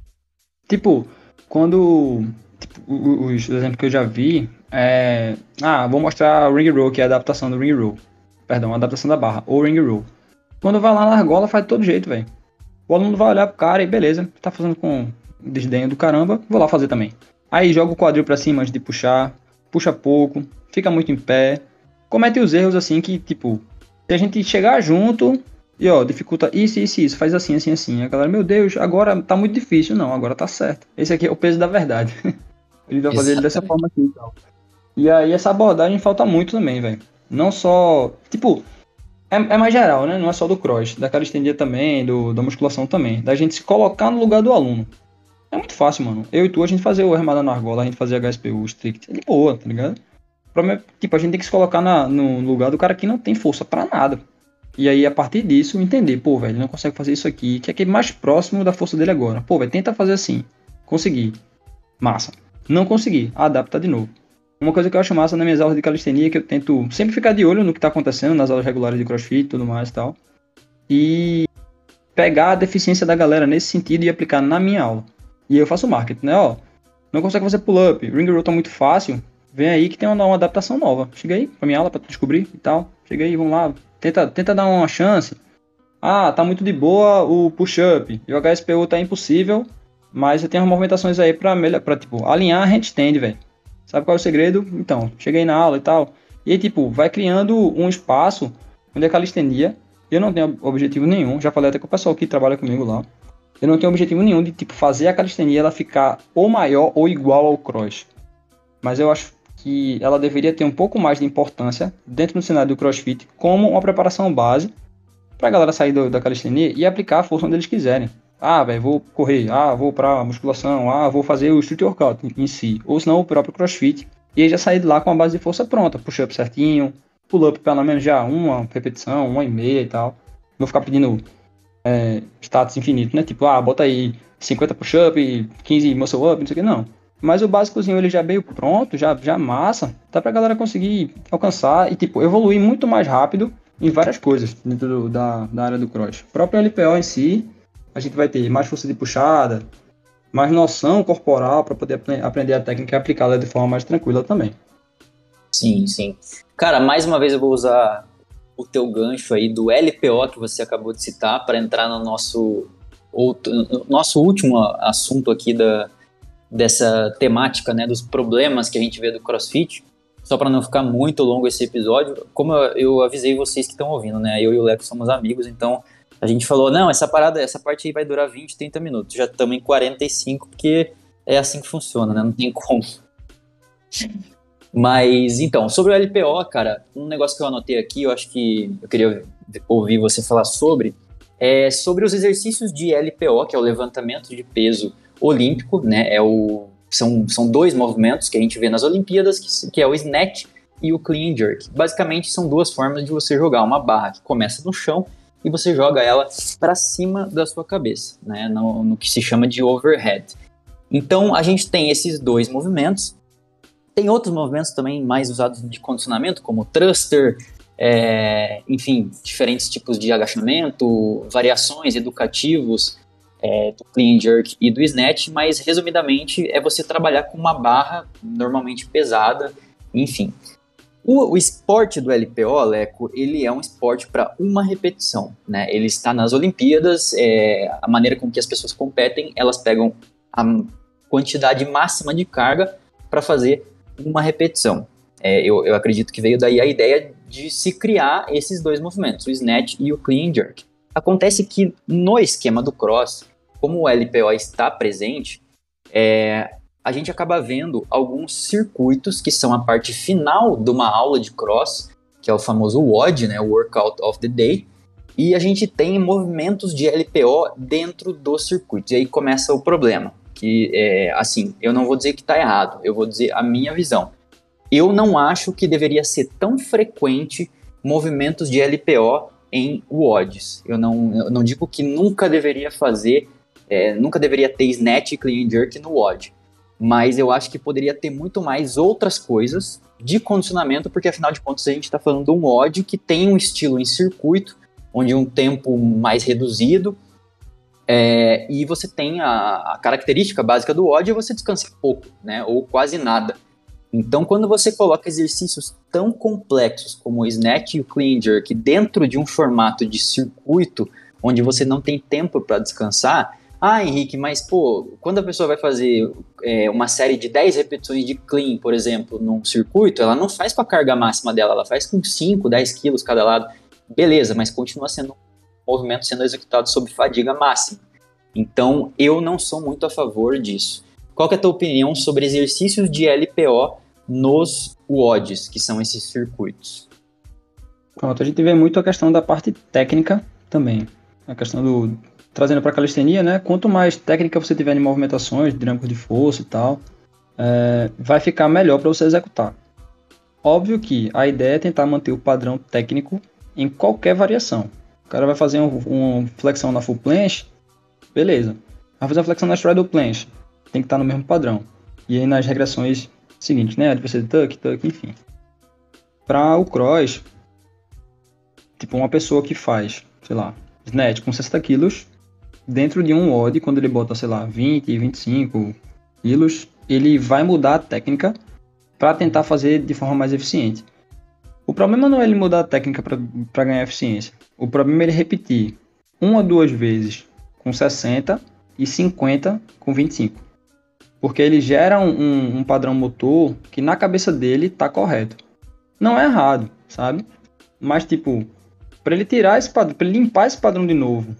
Tipo, quando. Tipo, os exemplos que eu já vi é. Ah, vou mostrar o ring roll, que é a adaptação do ring roll. Perdão, a adaptação da barra, ou ring roll. Quando vai lá na argola, faz de todo jeito, velho. O aluno vai olhar pro cara e beleza, tá fazendo com desdenho do caramba, vou lá fazer também. Aí joga o quadril para cima antes de puxar, puxa pouco, fica muito em pé, comete os erros assim que, tipo, se a gente chegar junto e ó, dificulta isso, isso, isso, faz assim, assim, assim. A galera, meu Deus, agora tá muito difícil. Não, agora tá certo. Esse aqui é o peso da verdade. <laughs> ele vai fazer ele dessa forma aqui e tal. E aí essa abordagem falta muito também, velho. Não só, tipo, é, é, mais geral, né? Não é só do cross, da calistenia também, do, da musculação também. Da gente se colocar no lugar do aluno. É muito fácil, mano. Eu e tu, a gente fazia o remada na argola, a gente fazia HSPU, strict, é de boa, tá ligado? O problema é, tipo, a gente tem que se colocar na, no lugar do cara que não tem força para nada. E aí, a partir disso, entender, pô, velho, ele não consegue fazer isso aqui, que é aquele mais próximo da força dele agora. Pô, velho, tenta fazer assim. Consegui. Massa. Não consegui. Adapta de novo. Uma coisa que eu acho massa nas minhas aulas de calistenia é que eu tento sempre ficar de olho no que está acontecendo nas aulas regulares de crossfit e tudo mais e tal. E pegar a deficiência da galera nesse sentido e aplicar na minha aula. E eu faço marketing, né? Ó, não consegue fazer pull-up, ring roll tá muito fácil, vem aí que tem uma, uma adaptação nova. Chega aí pra minha aula pra tu descobrir e tal. Chega aí, vamos lá, tenta, tenta dar uma chance. Ah, tá muito de boa o push-up e o HSPU tá impossível, mas eu tenho umas movimentações aí pra, melhor, pra tipo, alinhar a handstand, velho. Sabe qual é o segredo? Então, cheguei na aula e tal. E aí, tipo, vai criando um espaço onde a calistenia, eu não tenho objetivo nenhum, já falei até com o pessoal que trabalha comigo lá, eu não tenho objetivo nenhum de, tipo, fazer a calistenia ela ficar ou maior ou igual ao cross. Mas eu acho que ela deveria ter um pouco mais de importância dentro do cenário do crossfit como uma preparação base para galera sair do, da calistenia e aplicar a força onde eles quiserem. Ah, velho, vou correr. Ah, vou pra musculação. Ah, vou fazer o street workout em si. Ou senão o próprio crossfit. E aí já sair de lá com a base de força pronta. Push-up certinho. Pull-up pelo menos já uma repetição, uma e meia e tal. Vou ficar pedindo é, status infinito, né? Tipo, ah, bota aí 50 push-up, 15 muscle-up, não sei o que. Não. Mas o básicozinho ele já veio pronto, já, já massa. Dá pra galera conseguir alcançar e, tipo, evoluir muito mais rápido em várias coisas dentro do, da, da área do cross. O próprio LPO em si a gente vai ter mais força de puxada, mais noção corporal para poder aprender a técnica e aplicá-la de forma mais tranquila também. Sim, sim. Cara, mais uma vez eu vou usar o teu gancho aí do LPO que você acabou de citar para entrar no nosso, outro, no nosso último assunto aqui da, dessa temática, né, dos problemas que a gente vê do CrossFit. Só para não ficar muito longo esse episódio, como eu, eu avisei vocês que estão ouvindo, né, eu e o Leco somos amigos, então a gente falou, não, essa parada, essa parte aí vai durar 20, 30 minutos. Já estamos em 45, porque é assim que funciona, né? Não tem como. Mas, então, sobre o LPO, cara, um negócio que eu anotei aqui, eu acho que eu queria ouvir você falar sobre, é sobre os exercícios de LPO, que é o levantamento de peso olímpico, né? É o, são, são dois movimentos que a gente vê nas Olimpíadas, que, que é o snatch e o clean jerk. Basicamente, são duas formas de você jogar uma barra que começa no chão e você joga ela para cima da sua cabeça, né, no, no, que se chama de overhead. Então a gente tem esses dois movimentos. Tem outros movimentos também mais usados de condicionamento, como thruster, é, enfim, diferentes tipos de agachamento, variações educativos é, do clean jerk e do snatch, mas resumidamente é você trabalhar com uma barra normalmente pesada, enfim. O, o esporte do LPO, Leco, ele é um esporte para uma repetição, né? Ele está nas Olimpíadas, é, a maneira com que as pessoas competem, elas pegam a quantidade máxima de carga para fazer uma repetição. É, eu, eu acredito que veio daí a ideia de se criar esses dois movimentos, o snatch e o clean jerk. Acontece que no esquema do cross, como o LPO está presente, é, a gente acaba vendo alguns circuitos que são a parte final de uma aula de cross, que é o famoso WOD, né, Workout of the Day, e a gente tem movimentos de LPO dentro dos circuitos. E aí começa o problema, que é assim, eu não vou dizer que está errado, eu vou dizer a minha visão. Eu não acho que deveria ser tão frequente movimentos de LPO em WODs. Eu não, eu não digo que nunca deveria fazer, é, nunca deveria ter snatch clean jerk no WOD mas eu acho que poderia ter muito mais outras coisas de condicionamento, porque afinal de contas a gente está falando de um ódio que tem um estilo em circuito, onde um tempo mais reduzido, é, e você tem a, a, característica básica do ódio é você descansar pouco, né, ou quase nada. Então, quando você coloca exercícios tão complexos como o snatch e o clean jerk dentro de um formato de circuito, onde você não tem tempo para descansar, ah, Henrique, mas pô, quando a pessoa vai fazer é, uma série de 10 repetições de clean, por exemplo, num circuito, ela não faz com a carga máxima dela, ela faz com 5, 10 quilos cada lado. Beleza, mas continua sendo um movimento sendo executado sob fadiga máxima. Então, eu não sou muito a favor disso. Qual é a tua opinião sobre exercícios de LPO nos WODs, que são esses circuitos? Pronto, a gente vê muito a questão da parte técnica também. A questão do, trazendo para calistenia, né? Quanto mais técnica você tiver em movimentações, dinâmica de força e tal, é, vai ficar melhor para você executar. Óbvio que a ideia é tentar manter o padrão técnico em qualquer variação. O cara vai fazer uma um flexão na full planche, beleza. Vai fazer uma flexão na straddle planche, tem que estar no mesmo padrão. E aí nas regressões seguintes, né? Adversário tuck, tuck, enfim. Para o cross, tipo uma pessoa que faz, sei lá, snatch com 60 quilos, dentro de um WOD, quando ele bota, sei lá, 20, 25 quilos, ele vai mudar a técnica para tentar fazer de forma mais eficiente. O problema não é ele mudar a técnica para ganhar eficiência. O problema é ele repetir uma ou duas vezes com 60 e 50 com 25. Porque ele gera um, um, padrão motor que na cabeça dele tá correto. Não é errado, sabe? Mas, tipo, para ele tirar esse padrão, para limpar esse padrão de novo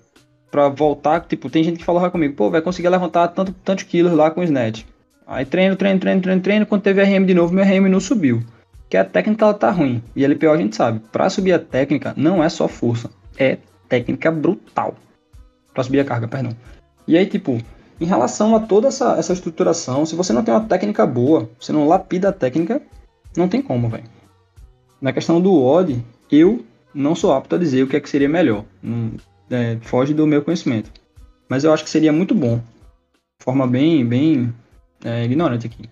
pra voltar, tipo, tem gente que falava comigo, pô, vai conseguir levantar tanto, tantos quilos lá com o snatch. Aí treino, treino, treino, treino, treino, quando teve RM de novo, meu RM não subiu. Que a técnica ela tá ruim. E LPO a gente sabe, pra subir a técnica não é só força, é técnica brutal. Pra subir a carga, perdão. E aí, tipo, em relação a toda essa, essa estruturação, se você não tem uma técnica boa, você não lapida a técnica, não tem como, velho. Na questão do odd, eu não sou apto a dizer o que é que seria melhor. Não, é, foge do meu conhecimento. Mas eu acho que seria muito bom, forma bem, bem é, ignorante aqui,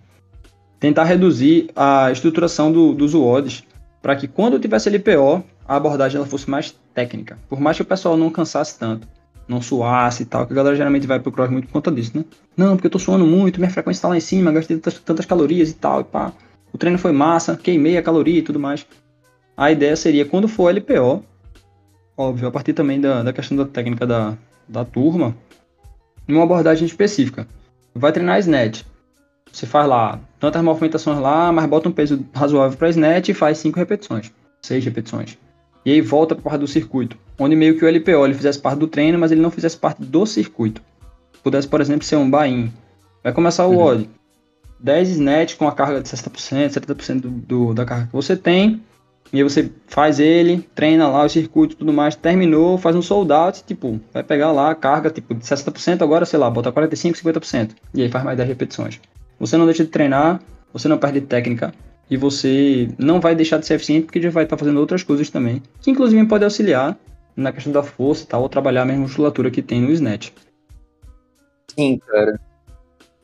tentar reduzir a estruturação do, dos WODs para que quando tivesse LPO, a abordagem ela fosse mais técnica. Por mais que o pessoal não cansasse tanto, não suasse e tal, que a galera geralmente vai pro cross muito por conta disso, né? Não, porque eu tô suando muito, minha frequência tá lá em cima, gastei tantas, tantas calorias e tal, e pá. O treino foi massa, queimei a caloria e tudo mais. A ideia seria, quando for LPO, óbvio, a partir também da, da questão da técnica da, da turma, uma abordagem específica. Vai treinar snatch. Você faz lá tantas movimentações lá, mas bota um peso razoável para snatch e faz 5 repetições, 6 repetições. E aí volta para parte do circuito, onde meio que o LPO ele fizesse parte do treino, mas ele não fizesse parte do circuito. Pudesse, por exemplo, ser um buy-in. Vai começar o uhum. 10 snatch com a carga de 60%, 70% do, do, da carga que você tem, e aí você faz ele, treina lá o circuito e tudo mais, terminou, faz um sold out, tipo, vai pegar lá a carga tipo de 60%, agora, sei lá, bota 45, 50%. E aí faz mais 10 repetições. Você não deixa de treinar, você não perde técnica e você não vai deixar de ser eficiente porque já vai estar fazendo outras coisas também, que inclusive pode auxiliar na questão da força e tal, ou trabalhar a mesma musculatura que tem no snatch. Sim, cara.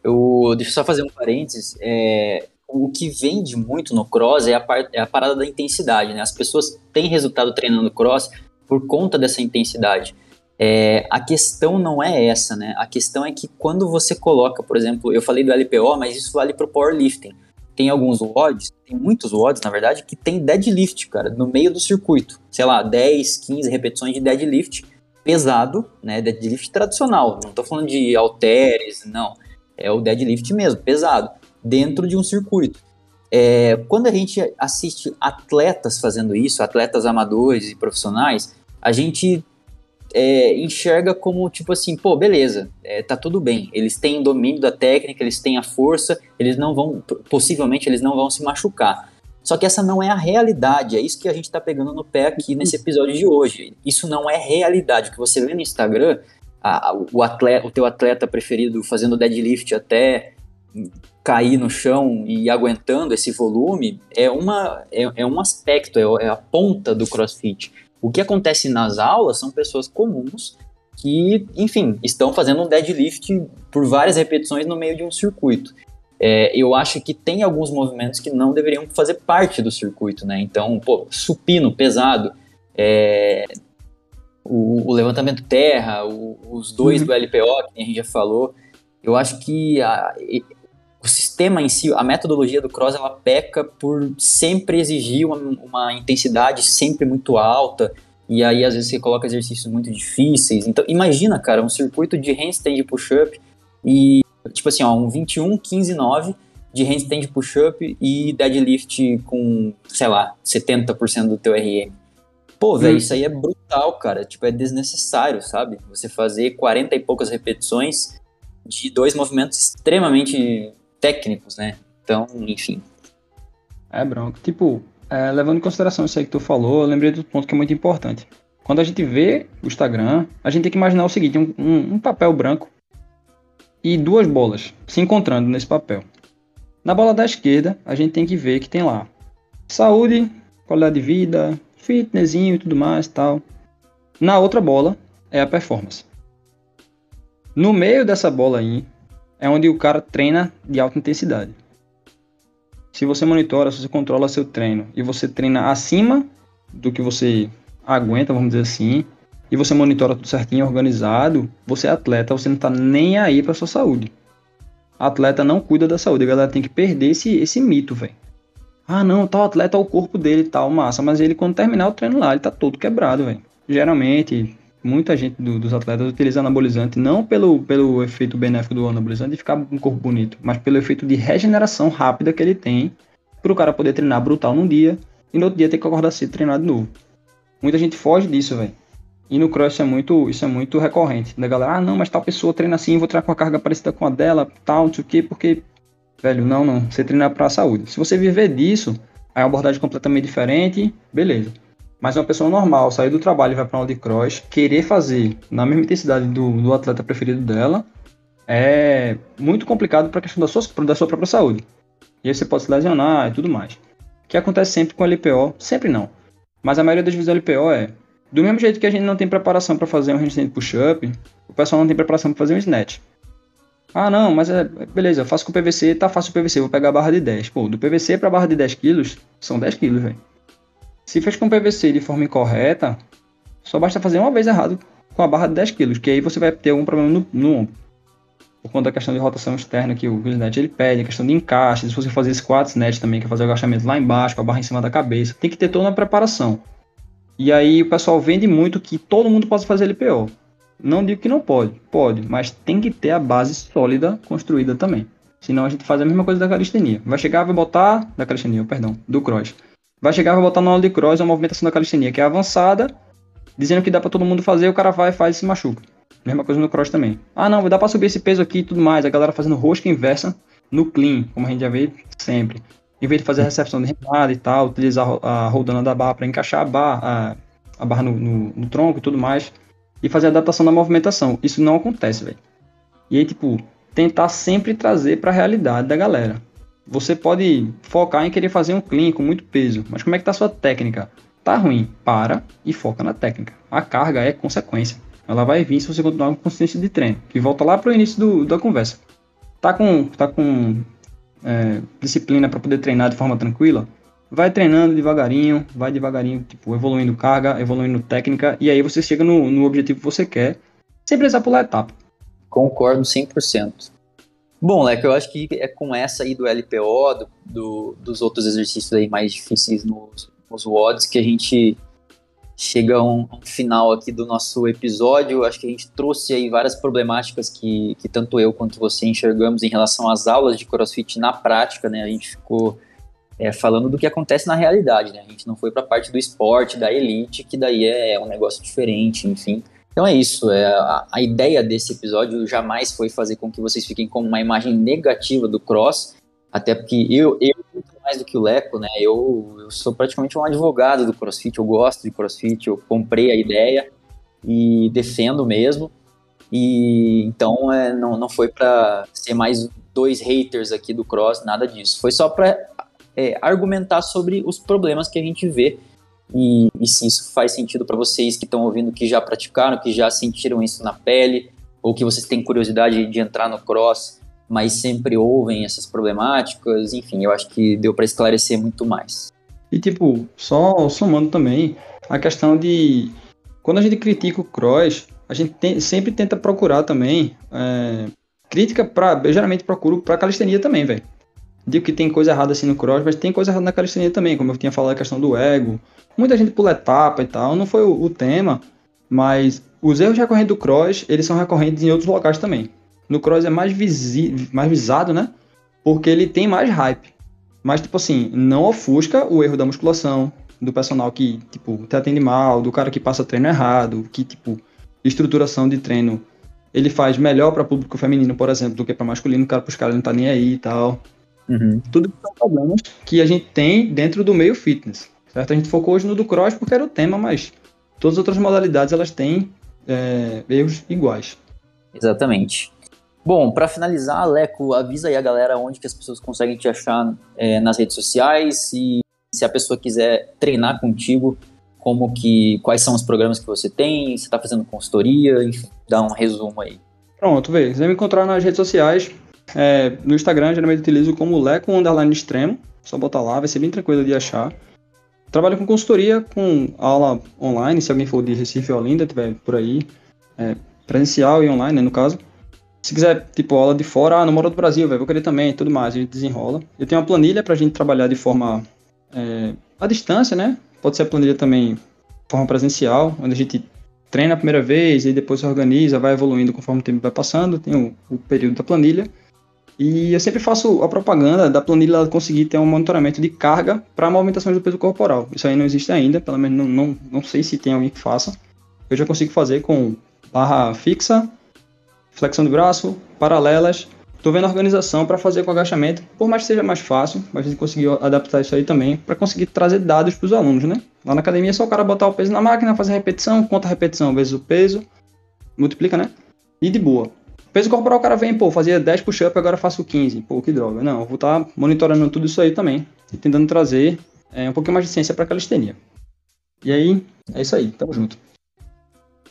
Eu, deixa eu só fazer um parênteses. É, o que vende muito no cross é a, par, é a parada da intensidade, né? As pessoas têm resultado treinando cross por conta dessa intensidade. É, a questão não é essa, né? A questão é que quando você coloca, por exemplo, eu falei do LPO, mas isso vale para o powerlifting. tem alguns WODs, tem muitos WODs, na verdade, que tem deadlift, cara, no meio do circuito. Sei lá, 10, 15 repetições de deadlift pesado, né? Deadlift tradicional. Não tô falando de halteres, não. É o deadlift mesmo, pesado, dentro de um circuito. É, quando a gente assiste atletas fazendo isso, atletas amadores e profissionais, a gente é, enxerga como tipo assim, pô, beleza, é, tá tudo bem. Eles têm domínio da técnica, eles têm a força, eles não vão, possivelmente eles não vão se machucar. Só que essa não é a realidade, é isso que a gente tá pegando no pé aqui nesse episódio de hoje. Isso não é realidade. O que você vê no Instagram, a, o, atleta, o teu atleta preferido fazendo deadlift até cair no chão e aguentando esse volume é, uma, é, é um aspecto, é, é a ponta do crossfit. O que acontece nas aulas são pessoas comuns que, enfim, estão fazendo um deadlift por várias repetições no meio de um circuito. É, eu acho que tem alguns movimentos que não deveriam fazer parte do circuito, né? Então, pô, supino pesado, é, o, o, levantamento terra, o, os dois uhum. do LPO, que a gente já falou, eu acho que a, o sistema em si, a metodologia do cross, ela peca por sempre exigir uma, uma, intensidade sempre muito alta, e aí às vezes você coloca exercícios muito difíceis. Então, imagina, cara, um circuito de handstand push-up e, tipo assim, ó, um 21, 15, 9 de handstand push-up e deadlift com, sei lá, 70% do teu RM. Pô, velho, hum. isso aí é brutal, cara. Tipo, é desnecessário, sabe? Você fazer 40 e poucas repetições de dois movimentos extremamente técnicos, né? Então, enfim. É, Bronco. Tipo, é, levando em consideração isso aí que tu falou, eu lembrei do ponto que é muito importante. Quando a gente vê o Instagram, a gente tem que imaginar o seguinte: um, um, um papel branco e duas bolas se encontrando nesse papel. Na bola da esquerda, a gente tem que ver que tem lá saúde, qualidade de vida, fitnessinho e tudo mais tal. Na outra bola é a performance. No meio dessa bola aí é onde o cara treina de alta intensidade. Se você monitora, se você controla seu treino e você treina acima do que você aguenta, vamos dizer assim, e você monitora tudo certinho, organizado, você é atleta, você não tá nem aí pra sua saúde. Atleta não cuida da saúde, a galera tem que perder esse, esse mito, velho. Ah, não, tal atleta é o corpo dele tal, massa, mas ele quando terminar o treino lá, ele tá todo quebrado, velho. Geralmente, muita gente do, dos atletas utiliza anabolizante não pelo, pelo efeito benéfico do anabolizante de ficar com um corpo bonito, mas pelo efeito de regeneração rápida que ele tem para o cara poder treinar brutal num dia e no outro dia ter que acordar cedo treinar de novo. Muita gente foge disso, velho. E no cross é muito, isso é muito recorrente. Da galera, ah, não, mas tal pessoa treina assim, vou treinar com a carga parecida com a dela, tal, não sei o quê, porque, velho, não, não. Você treina para a saúde. Se você viver disso, aí é uma abordagem completamente diferente, beleza. Mas uma pessoa normal, sair do trabalho e vai para aula de cross, querer fazer na mesma intensidade do, do atleta preferido dela, é muito complicado para a questão da sua, da sua própria saúde. E aí você pode se lesionar e tudo mais. O que acontece sempre com LPO, sempre não. Mas a maioria das vezes a LPO é, do mesmo jeito que a gente não tem preparação para fazer um handstand push-up, o pessoal não tem preparação para fazer um snatch. Ah, não, mas é, beleza, eu faço com PVC, tá fácil o PVC, vou pegar a barra de 10. Pô, do PVC para barra de 10 quilos, são 10 quilos, velho. Se fez com PVC de forma incorreta, só basta fazer uma vez errado com a barra de 10 kg, que aí você vai ter algum problema no, no ombro. Por conta da questão de rotação externa que o snatch ele pede, a questão de encaixe, se você fazer squat snatch também, que é fazer o agachamento lá embaixo, com a barra em cima da cabeça, tem que ter toda uma preparação. E aí o pessoal vende muito que todo mundo possa fazer LPO. Não digo que não pode, pode, mas tem que ter a base sólida construída também. Senão a gente faz a mesma coisa da calistenia. Vai chegar, vai botar. Da calistenia, perdão, do cross. Vai chegar, vai botar no aula de cross uma movimentação da calistenia que é avançada, dizendo que dá para todo mundo fazer, o cara vai, faz e se machuca. Mesma coisa no cross também. Ah, não, dá para subir esse peso aqui e tudo mais. A galera fazendo rosca inversa no clean, como a gente já vê sempre. Em vez de fazer a recepção de remada e tal, utilizar a rodana da barra para encaixar a barra, a, a barra no, no, no, tronco e tudo mais, e fazer a adaptação da movimentação. Isso não acontece, velho. E aí, tipo, tentar sempre trazer para a realidade da galera. Você pode focar em querer fazer um clean com muito peso, mas como é que tá a sua técnica? Tá ruim, para e foca na técnica. A carga é consequência. Ela vai vir se você continuar com consciência de treino. Que volta lá para o início do, da conversa. Tá com, tá com é, disciplina para poder treinar de forma tranquila? Vai treinando devagarinho, vai devagarinho, tipo, evoluindo carga, evoluindo técnica, e aí você chega no, no objetivo que você quer, sem precisar pular etapa. Concordo 100%. Bom, Leque, eu acho que é com essa aí do LPO, do, do dos outros exercícios aí mais difíceis nos, nos WODs, que a gente chega a um, um, final aqui do nosso episódio. Acho que a gente trouxe aí várias problemáticas que, que tanto eu quanto você enxergamos em relação às aulas de CrossFit na prática, né? A gente ficou é, falando do que acontece na realidade, né? A gente não foi para a parte do esporte, da elite, que daí é, é um negócio diferente, enfim. Então é isso. É, a, a, ideia desse episódio jamais foi fazer com que vocês fiquem com uma imagem negativa do cross, até porque eu, eu muito mais do que o Leco, né? Eu, eu sou praticamente um advogado do CrossFit. Eu gosto de CrossFit. Eu comprei a ideia e defendo mesmo. E então é, não, não foi para ser mais dois haters aqui do cross, nada disso. Foi só para é, argumentar sobre os problemas que a gente vê e, e se isso faz sentido para vocês que estão ouvindo, que já praticaram, que já sentiram isso na pele, ou que vocês têm curiosidade de entrar no cross, mas sempre ouvem essas problemáticas. Enfim, eu acho que deu para esclarecer muito mais. E tipo, só somando também a questão de quando a gente critica o cross, a gente tem, sempre tenta procurar também é, crítica para, geralmente procuro para calistenia também, velho digo que tem coisa errada assim no cross, mas tem coisa errada na calistenia também, como eu tinha falado a questão do ego. Muita gente pula etapa e tal, não foi o, o tema, mas os erros recorrentes do cross, eles são recorrentes em outros locais também. No cross é mais, visi mais visado, né? Porque ele tem mais hype. Mas, tipo assim, não ofusca o erro da musculação, do personal que, tipo, te atende mal, do cara que passa treino errado, que, tipo, estruturação de treino ele faz melhor para público feminino, por exemplo, do que para masculino, cara pros caras não tá nem aí e tal. Uhum. Tudo são problemas que a gente tem dentro do meio fitness. Certo? A gente focou hoje no do cross porque era o tema, mas todas as outras modalidades elas têm é, erros iguais. Exatamente. Bom, para finalizar, Leco, avisa aí a galera onde que as pessoas conseguem te achar é, nas redes sociais e se a pessoa quiser treinar contigo, como que quais são os programas que você tem, você está fazendo consultoria, enfim, dá um resumo aí. Pronto, vê, você me encontrar nas redes sociais, é, no Instagram, geralmente utilizo como Leco Underline Extremo. Só botar lá, vai ser bem tranquilo de achar. Trabalho com consultoria, com aula online, se alguém for de Recife ou Olinda, tiver por aí. É, presencial e online, né, no caso. Se quiser, tipo, aula de fora, ah, no Moro do Brasil, véio, vou querer também, tudo mais, a gente desenrola. Eu tenho uma planilha pra gente trabalhar de forma é, à distância, né? Pode ser a planilha também de forma presencial, onde a gente treina a primeira vez e depois se organiza, vai evoluindo conforme o tempo vai passando, tem o, o período da planilha. E eu sempre faço a propaganda da planilha conseguir ter um monitoramento de carga para movimentações do peso corporal. Isso aí não existe ainda, pelo menos não, não, não sei se tem alguém que faça. Eu já consigo fazer com barra fixa, flexão de braço, paralelas. Estou vendo a organização para fazer com agachamento, por mais que seja mais fácil, mas a gente conseguiu adaptar isso aí também para conseguir trazer dados para os alunos, né? Lá na academia é só o cara botar o peso na máquina, fazer a repetição, conta a repetição vezes o peso, multiplica, né? E de boa. Peso corporal, o cara vem, pô, fazia 10 push-up, agora faço 15. Pô, que droga. Não, eu vou estar tá monitorando tudo isso aí também. E tentando trazer é, um pouquinho mais de ciência pra calistenia. E aí, é isso aí. Tamo junto.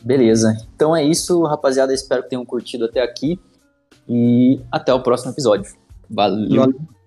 Beleza. Então é isso, rapaziada. Espero que tenham curtido até aqui. E até o próximo episódio. Valeu. Valeu.